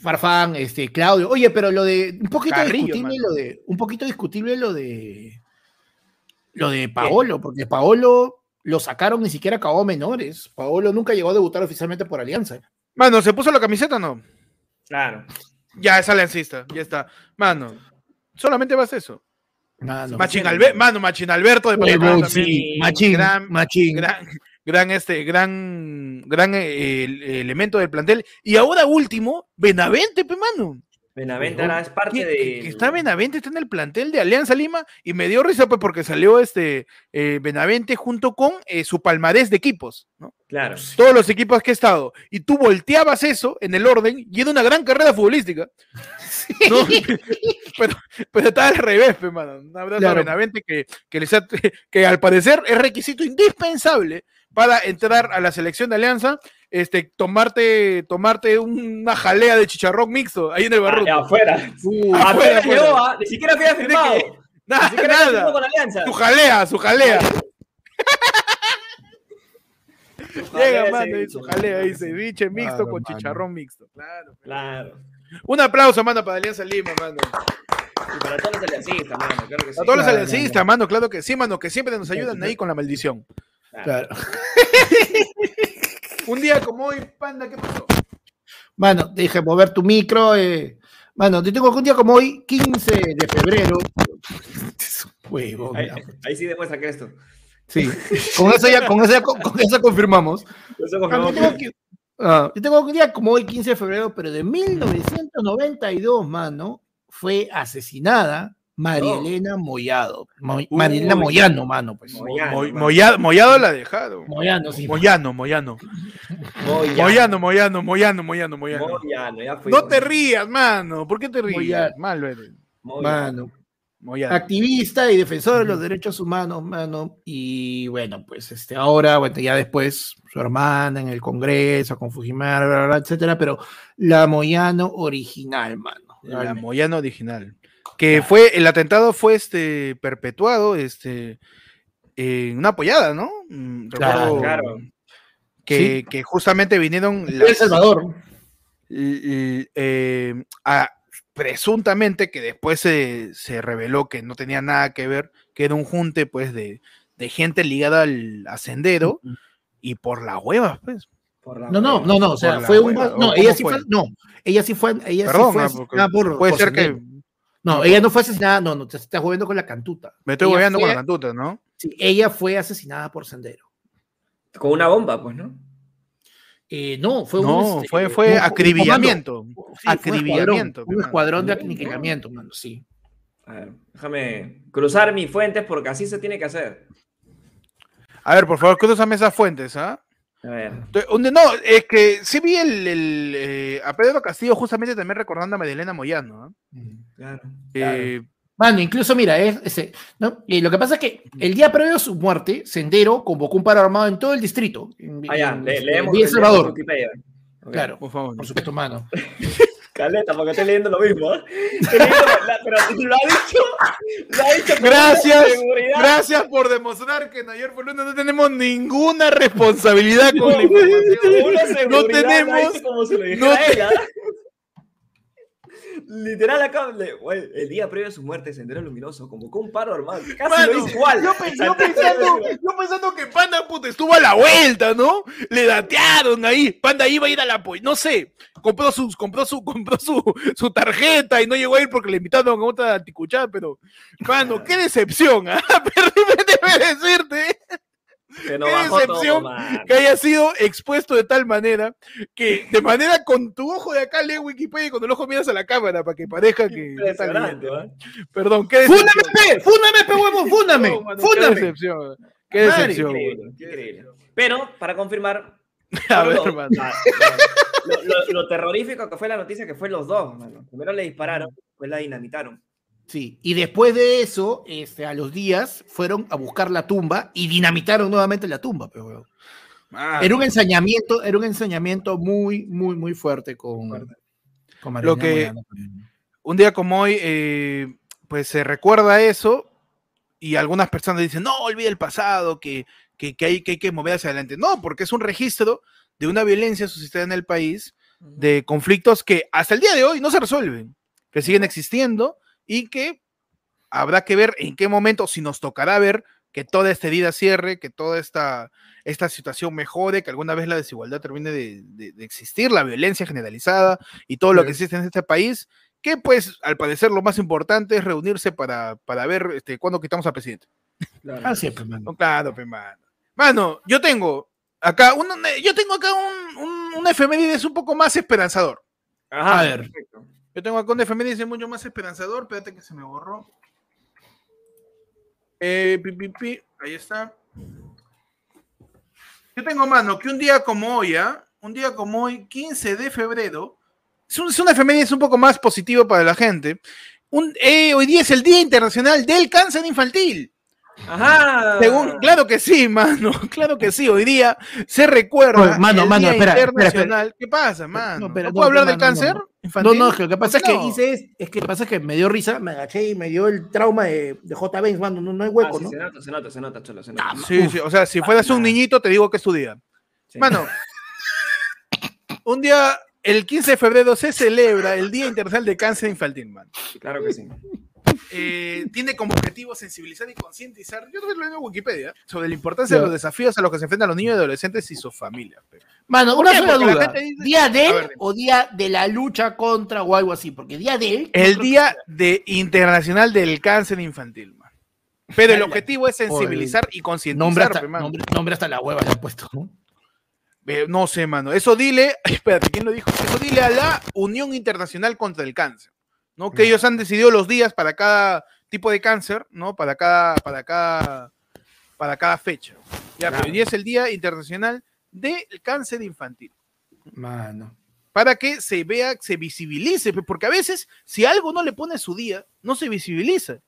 Farfán, este, Claudio. Oye, pero lo de. Un poquito Carrillo, discutible mano. lo de. Un poquito discutible lo de. Lo de Paolo, porque Paolo lo sacaron, ni siquiera acabó menores. Paolo nunca llegó a debutar oficialmente por Alianza. Mano, ¿se puso la camiseta o no? Claro. Ya es aliancista, ya está. Mano, solamente vas eso. Mano. Machín Alberto, mano, Machín Alberto de Panamá no, también. sí, machín, gran- machín. Gran, gran, este, gran, gran eh, el- elemento del plantel. Y ahora último, Benavente, pe, mano. Benavente Huevón, ahora es parte Que, de. que- está Benavente, está en el plantel de Alianza Lima y me dio risa pues porque salió este eh, Benavente junto con eh, su palmarés de equipos, ¿no? Claro. todos los equipos que he estado, y tú volteabas eso en el orden y era una gran carrera futbolística. <laughs> ¿no? pero, pero está al revés, pe, mano. Un abrazo a Claro. Benavente que, que, les ha- que al parecer es requisito indispensable para entrar a la selección de Alianza, este, tomarte, tomarte una jalea de chicharrón mixto ahí en el Ah, barro. ya, afuera. Uh, Afuera afuera, afuera. llegó, ah, Ni siquiera había firmado. que- Nada, Ni siquiera nada. con Alianza. Su jalea, su jalea. Llega, mano, y su jalea ahí, ceviche mixto Claro, con mano. chicharrón mixto. Claro. Claro. Un aplauso, mano, para Alianza Lima, mano. Y para todos los aliancistas, mano. Claro que sí. A todos los Claro, aliancistas, mano, claro que sí, mano, que siempre nos ayudan ahí con la maldición. Claro. <laughs> Un día como hoy, panda, ¿qué pasó? Mano, deja mover tu micro. Eh. Mano, te tengo que un día como hoy, 15 de febrero. <laughs> Huevón, Ahí, ahí sí demuestra que esto. Sí. Con eso ya, con eso, ya- con, con eso confirmamos. Eso Mano, confirmó yo que- ah, yo tengo un día como hoy, 15 de febrero, pero de 1992, mano, fue asesinada María Oh. Elena Mollado. Mo- María Elena Uy. Moyano, mano, pues. Moyano, Mo- mano. Mollado, Mollado la ha dejado. Moyano, sí. Moyano, Moyano. <laughs> Moyano. Moyano, Moyano, Moyano, Moyano, Moyano. Moyano, ya fui. No te rías, mano. ¿Por qué te ríes? Moyano. Malo eres. Mano. Moyano. activista y defensor de los derechos humanos, mano. Y bueno, pues este, ahora, bueno, ya después su hermana en el Congreso con Fujimori, bla, bla, bla, etcétera, pero la Moyano original, mano. La. Moyano original. Que fue, el atentado fue este perpetuado, este, en una apoyada, ¿no? Mm, Claro. Claro. Que, Sí. que justamente vinieron El Salvador. l- l- eh, a- presuntamente que después se, se reveló que no tenía nada que ver, que era un junte pues de, de gente ligada al ascendero y por las huevas, pues. Por la No, no, no, no, o sea, fue un. hueva, ¿o No, ella sí fue? fue. No, ella sí fue. Ella Perdón, sí fue ah, por. puede por ser que. No, ella no fue asesinada, no, no, te estás jugando con la cantuta. me estoy hueveando con la cantuta, ¿no? Sí, ella fue asesinada por Sendero. Con una bomba, pues, ¿no? Eh, no, fue No, un. este, fue, un- fue un acribillamiento. comando. Sí, fue un acribillamiento, escuadrón, Un mano. escuadrón de acribillamiento, mano, sí. A ver, déjame cruzar mis fuentes porque así se tiene que hacer. A ver, por favor, cruzame esas fuentes, ¿ah? A ver. No, es que sí vi el, el, eh, a Pedro Castillo justamente también recordando a Madelena Moyano. ¿no? Claro. Eh, Mano, incluso mira, es, ese, ¿no? Y lo que pasa es que el día previo a su muerte, Sendero convocó un paro armado en todo el distrito. En, Ah, ya, en- le- en leemos. Leemos Salvador. Claro, por favor. por supuesto, mano. <laughs> Caleta, porque estoy leyendo lo mismo. ¿eh? Estoy leyendo la- pero lo ha dicho. Lo ha dicho Gracias. Gracias por demostrar que en Ayer por Luna no tenemos ninguna responsabilidad con la <laughs> información. No tenemos. como lo no. Literal acá, el día previo a su muerte, Sendero Luminoso convocó un paro armado. Casi Mano, lo hizo igual. Yo, pensando, igual. yo pensando que Panda puta, estuvo a la vuelta, ¿no? Le datearon ahí. Panda iba a ir a la no sé, compró sus, compró su, compró su, su tarjeta y no llegó a ir porque le invitaron a otra anticuchada, pero, mano, qué <laughs> decepción, ¿ah? <laughs> Déjame decirte <laughs> Bajó todo, decepción que haya sido expuesto de tal manera que de manera con tu ojo de acá lee Wikipedia y con el ojo miras a la cámara para que parezca que está. ¿ah? Perdón, qué decepción. ¡Fúndame, pe! ¡Fúndame, pe, huevo! <laughs> ¡Fúndame! No, mano, Qué decepción. Qué Madre, decepción. Increíble, mano. increíble. Pero, para confirmar, <laughs> A ver, lo, mano. la- la- lo- lo- lo terrorífico que fue la noticia que fue los dos, mano. Primero le dispararon, después la dinamitaron. Sí, y después de eso, este, a los días, fueron a buscar la tumba y dinamitaron nuevamente la tumba, pe, huevón. Mano. Era un ensañamiento, era un ensañamiento muy, muy, muy fuerte con, Lo que- Moyano. Un día como hoy, eh, pues se recuerda eso y algunas personas dicen, no, olvide el pasado, que, que, que hay, que hay que mover hacia adelante. No, porque es un registro de una violencia suscitada en el país, de conflictos que hasta el día de hoy no se resuelven, que siguen existiendo y que habrá que ver en qué momento, si nos tocará ver que toda esta herida cierre, que toda esta, esta situación mejore, que alguna vez la desigualdad termine de, de- de existir, la violencia generalizada y todo lo que existe en este país, que pues al parecer lo más importante es reunirse para, para ver este, cuándo quitamos al presidente. Claro. Así es, pe, mano. No, claro, pe, mano. Mano, yo tengo acá un, yo tengo acá un, un, un efemérides un poco más esperanzador. Ajá, A ver. perfecto. Yo tengo acá un efemérides mucho más esperanzador. Espérate que se me borró. Eh, pi, ahí está. Yo tengo, mano, que un día como hoy, ¿ah? Un día como hoy, 15 de febrero, es, un, es una efemérides un poco más positivo para la gente. Un, eh, hoy día es el Día Internacional del Cáncer Infantil. Ajá. Según, claro que sí, mano, <laughs> claro que sí. Hoy día se recuerda Oye, mano, el mano, Día espera, espera, espera. Internacional. ¿Qué pasa, mano? ¿No, No, pero no, puedo hablar no, del no, cáncer no. infantil? No, no, lo que pasa es que hice es, es que lo que pasa es que me dio risa, me agaché y me dio el trauma de, de J. Benz, mano, no, no hay Ah, hueco, sí, ¿no? Se nota, se nota, se nota, cholo, se nota. Ah, Sí, sí, o sea, si fueras un niñito, te digo que es tu día. Sí. Mano, un día, el 15 de febrero, se celebra el Día Internacional de Cáncer Infantil, mano. Claro que sí. Eh, tiene como objetivo sensibilizar y concientizar, yo también lo leo en Wikipedia, sobre la importancia de los desafíos a los que se enfrentan los niños y adolescentes y sus familias. Mano, ¿Por una sola duda. dice- ¿Día de él o día de la lucha contra o algo así? Porque día de él. El Día de Internacional del Cáncer Infantil, man. Pero el objetivo es sensibilizar y concientizar, Nombre hasta, nombre, nombre hasta la hueva le han puesto, ¿no? Eh, no sé, mano. Eso dile, <laughs> espérate, ¿quién lo dijo? Eso dile a la Unión Internacional contra el Cáncer, ¿no? Que ellos han decidido los días para cada tipo de cáncer, ¿no? Para cada, para cada, para cada fecha. Ya, Claro. pero hoy día es el Día Internacional del Cáncer Infantil. Mano. Para que se vea, se visibilice, porque a veces, si algo no le pone su día, no se visibiliza.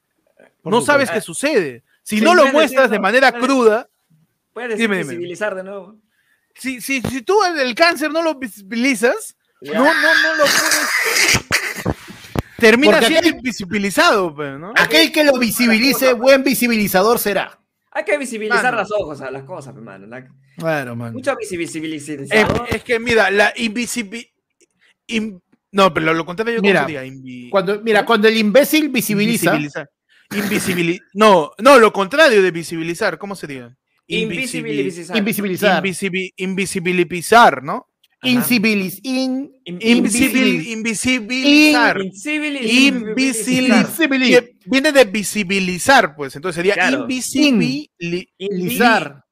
Por no sabes qué sucede. Si Sí, no lo muestras de manera puedes- cruda, Puedes dime. visibilizar de nuevo. si, si, si tú el, el cáncer no lo visibilizas, no, no, no lo puedes. Termina Porque siendo aquel- invisibilizado, pues, ¿no? Aquel que lo visibilice, buen visibilizador será. Hay que visibilizar Mano. las ojos a las cosas, hermano. La- Claro, mano. Mucho Es, visibilizador. es que, mira, la invisibilidad. no, pero lo, lo contrario yo Mira, cómo sería Invi- Cuando, mira, cuando el imbécil visibiliza, invisibilizar. Invisibili- no, no, lo contrario de visibilizar, ¿cómo sería? Invisibi- Invisibilizar. invisibilizar, invisibi- invisibilizar, ¿no? Ajá. incivilis, in, In- Invisibil- invisibilizar. Invisibilizar. Invisibilizar. Viene de visibilizar, pues. Entonces sería Claro. invisibilizar. Incivilizar.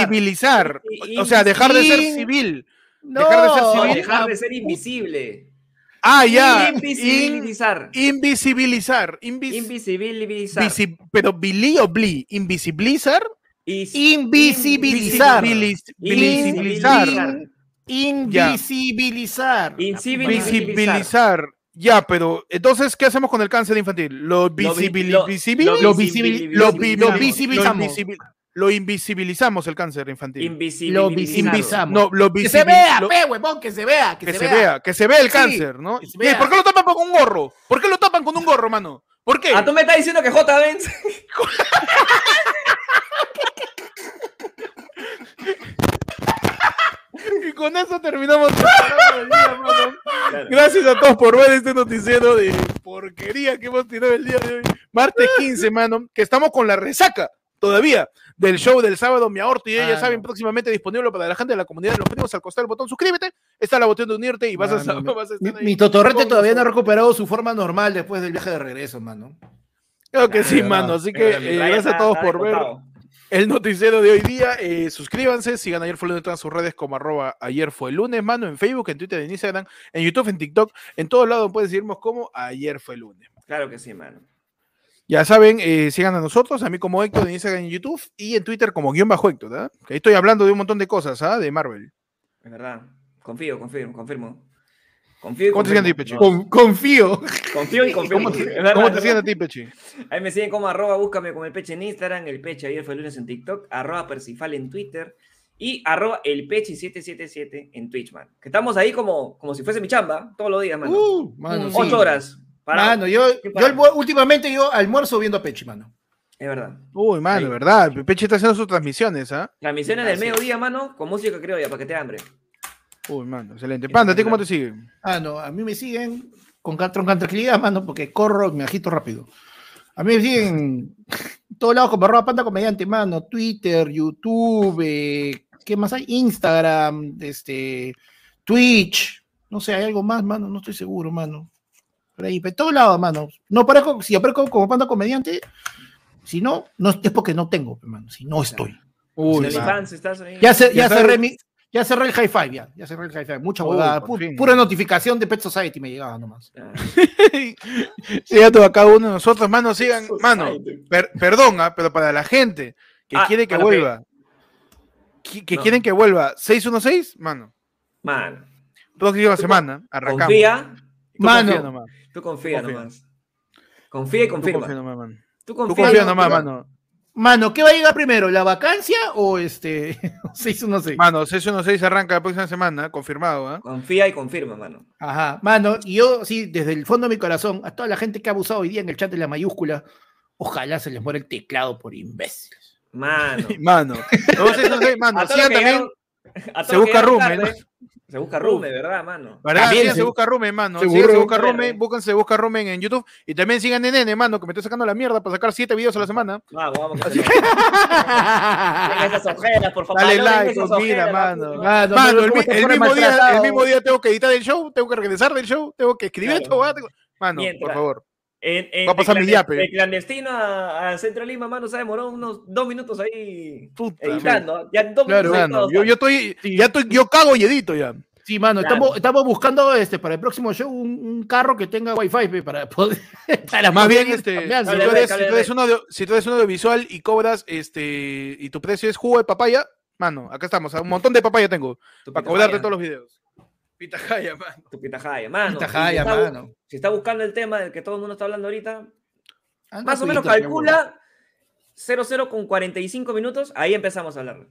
Incivilizar. In- O sea, dejar de ser civil. No, Dejar de ser civil. Dejar de ser invisible. Ah, ya. In- Invisibilizar. invisibilizar. Invis- Invisibilizar. visi- pero bili o bli. Invisibilizar. Invisibilizar. Visibiliz- Visibilizar. Invisibilizar. Invisibilizar. Visibilizar. Ya, pero entonces, ¿qué hacemos con el cáncer infantil? ¿Lo vi- visibili- lo- visibil- lo Lo visibil- visibil- lo lo vi- lo lo visibilizamos. Lo invisibilizamos el cáncer infantil. Lo Invisibilizar. visibilizamos. No, lo Que se vea, lo- pe, huevón, que se vea. Que, que se vea, que se vea el Sí, cáncer, ¿no? que se ¿Y vea. ¿Por qué lo tapan con un gorro? ¿Por qué lo tapan con un gorro, mano? ¿Por qué? Ah, tú me estás diciendo que J. Benz. <laughs> Y con eso terminamos el programa del día, mano. Gracias a todos por ver este noticiero de porquería que hemos tirado el día de hoy. Martes 15, mano, que estamos con la resaca todavía del show del sábado Mi Aorto y ya Ah, saben, no. próximamente disponible para la gente de la comunidad de los primos al costar el botón suscríbete, está la botón de unirte y vas, a, Mano, saber- mi- vas a Mi, estar ahí. mi Totorrete con todavía no ha recuperado su forma normal después del viaje de regreso, mano. Creo que Ah, sí, mano, así que mi eh, gracias a todos por ver. El noticiero de hoy día. Eh, suscríbanse, sigan ayer fue el lunes en todas sus redes como arroba ayer fue el lunes, mano, en Facebook, en Twitter, en Instagram, en YouTube, en TikTok, en todos lados pueden seguirnos como ayer fue el lunes. Claro que sí, mano. Ya saben, eh, sigan a nosotros, a mí como Héctor en Instagram en YouTube y en Twitter como guion bajo Héctor, ¿verdad? Que ahí estoy hablando de un montón de cosas, ¿ah? De Marvel. Es verdad. Confío, confirmo, confirmo. Confío y ¿Cómo te siguen a ti, confirmo. Pechi? No, Con- confío. Confío y confirmo. ¿Cómo te, Es verdad, cómo es te siguen a ti, Pechi? Ahí me siguen como arroba, búscame como el peche en Instagram, el peche ayer fue el lunes en TikTok, arroba Persifal en Twitter y arroba el peche 777 en Twitch, man. Que estamos ahí como, como si fuese mi chamba, todos los días, mano. Uh, mano, sí. Ocho horas. Para... Mano, yo, yo últimamente yo almuerzo viendo a Pechi, mano. Es verdad. Uy, mano, Ahí. ¿verdad? Pechi está haciendo sus transmisiones, ¿ah? Transmisiones del mediodía, mano, con música creo ya, para que te dé hambre. Uy, mano, excelente. Panda, ¿a ti cómo te siguen? Ah, no, a mí me siguen con, con tranquilidad, mano, porque corro, me agito rápido. A mí me siguen <laughs> en todos lados como arroba panda comediante, mano. Twitter, YouTube, eh, ¿qué más hay? Instagram, este, Twitch. No sé, hay algo más, mano, no estoy seguro, mano. Por ahí, pero en todos lados, mano. No parezco, si aparezco como panda comediante, si no, no es porque no tengo, mano, si no estoy. Uy, estás ahí. Ya, se- Ya cerré mi, ya cerré el high five, ya, ya cerré el high five. Mucha huevada, por pu- fin. pura notificación de Pet Society me llegaba nomás. Sigan a cada uno de nosotros, mano, sigan, mano, per- perdón, ah, pero para la gente que Ah, quiere que vuelva, que, que No. quieren que vuelva 616, mano, Man, próxima Tú semana, arrancamos. confía, Tú Mano. confía nomás, tú confía, Confía. nomás. Confía y tú confirma. confía nomás, mano. Tú Tú confía, confía nomás, mano. Mano, ¿qué va a llegar primero? ¿La vacancia o este <laughs> 616? Mano, 616 arranca la próxima semana, confirmado, ¿ah? Confía y confirma, mano. Ajá, mano, y yo sí, desde el fondo de mi corazón, a toda la gente que ha abusado hoy día en el chat de la mayúscula, ojalá se les muera el teclado por imbéciles. Mano. <laughs> Mano, no, 616, mano, A también, llegaron- a todos se busca Rume, tarde, Se busca Rume, ¿verdad, mano? ¿verdad? También se- se busca Rumen, mano, se sigan se busca Rumen, Verde. búsquense busca Rumen en YouTube y también sigan en Nene, mano, que me estoy sacando la mierda para sacar 7 videos a la semana. Vamos, vamos. Se esas ojeras, por favor. Dale like, mira, mano. Mano, Mano, no, el, ¿cómo mi- se mismo día, el mismo día tengo que editar el show, tengo que regresar del show, tengo que escribir Claro. huevada, tengo- Mano, Mientras- por favor. En, en, Va a pasar de mi clane- yape. De clandestino a, a Centro Lima, mano, se demoró unos dos minutos ahí Puta editando. Ya dos Claro, minutos Mano, yo, estoy, ya estoy, yo cago y edito ya. Sí, mano, Claro. estamos, estamos buscando este para el próximo show un, un carro que tenga wifi para poder. <laughs> para Más bien, este, si tú eres, si tú eres un audio- si tú eres un audiovisual y cobras, este, y tu precio es jugo de papaya, mano, acá estamos, un montón de papaya tengo para cobrarte todos los videos. Pitahaya, mano. Tu pitahaya, mano. Pitahaya, Si está mano. Si está buscando el tema del que todo el mundo está hablando ahorita, Anda más o menos calcula 00 con 45 minutos, ahí empezamos a hablar.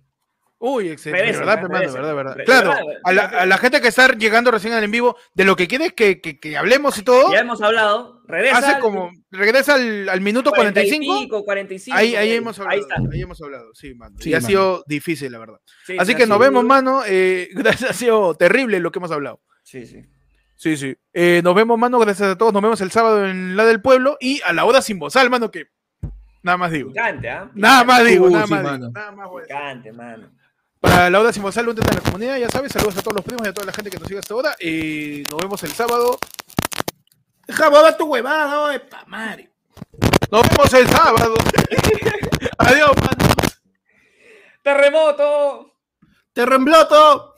Uy, excelente. Merece, verdad, ¿eh? Merece. verdad, verdad. Re- Claro, verdad, a la, verdad. a la gente que está llegando recién al en vivo, de lo que quieres que, que, que hablemos y todo, Ya hemos hablado, regresa. hace al como, regresa al, al minuto 45. 45, 45. Ahí, ahí hemos hablado, Ahí está. ahí hemos hablado, sí, mano. Sí, y ha mano. sido difícil, la verdad. Sí, Así sí, que nos vemos, duro. mano. Eh, <laughs> gracias, ha sido terrible lo que hemos hablado. Sí, sí. Sí, sí. Eh, nos vemos, mano. Gracias a todos. Nos vemos el sábado en la del pueblo y a la hora sin bozal, mano, que nada más digo. Picante, ¿ah? Nada más digo, nada sí, más mano. digo. Nada más voy a decir. Picante, mano. Para la hora sin bozal, únete a la comunidad, ya sabes. Saludos a todos los primos y a toda la gente que nos sigue hasta ahora. Y nos vemos el sábado. Deja boba tu huevada, oye, pa' madre. Nos vemos el sábado. <laughs> Adiós, mano. ¡Terremoto! Te reembloto.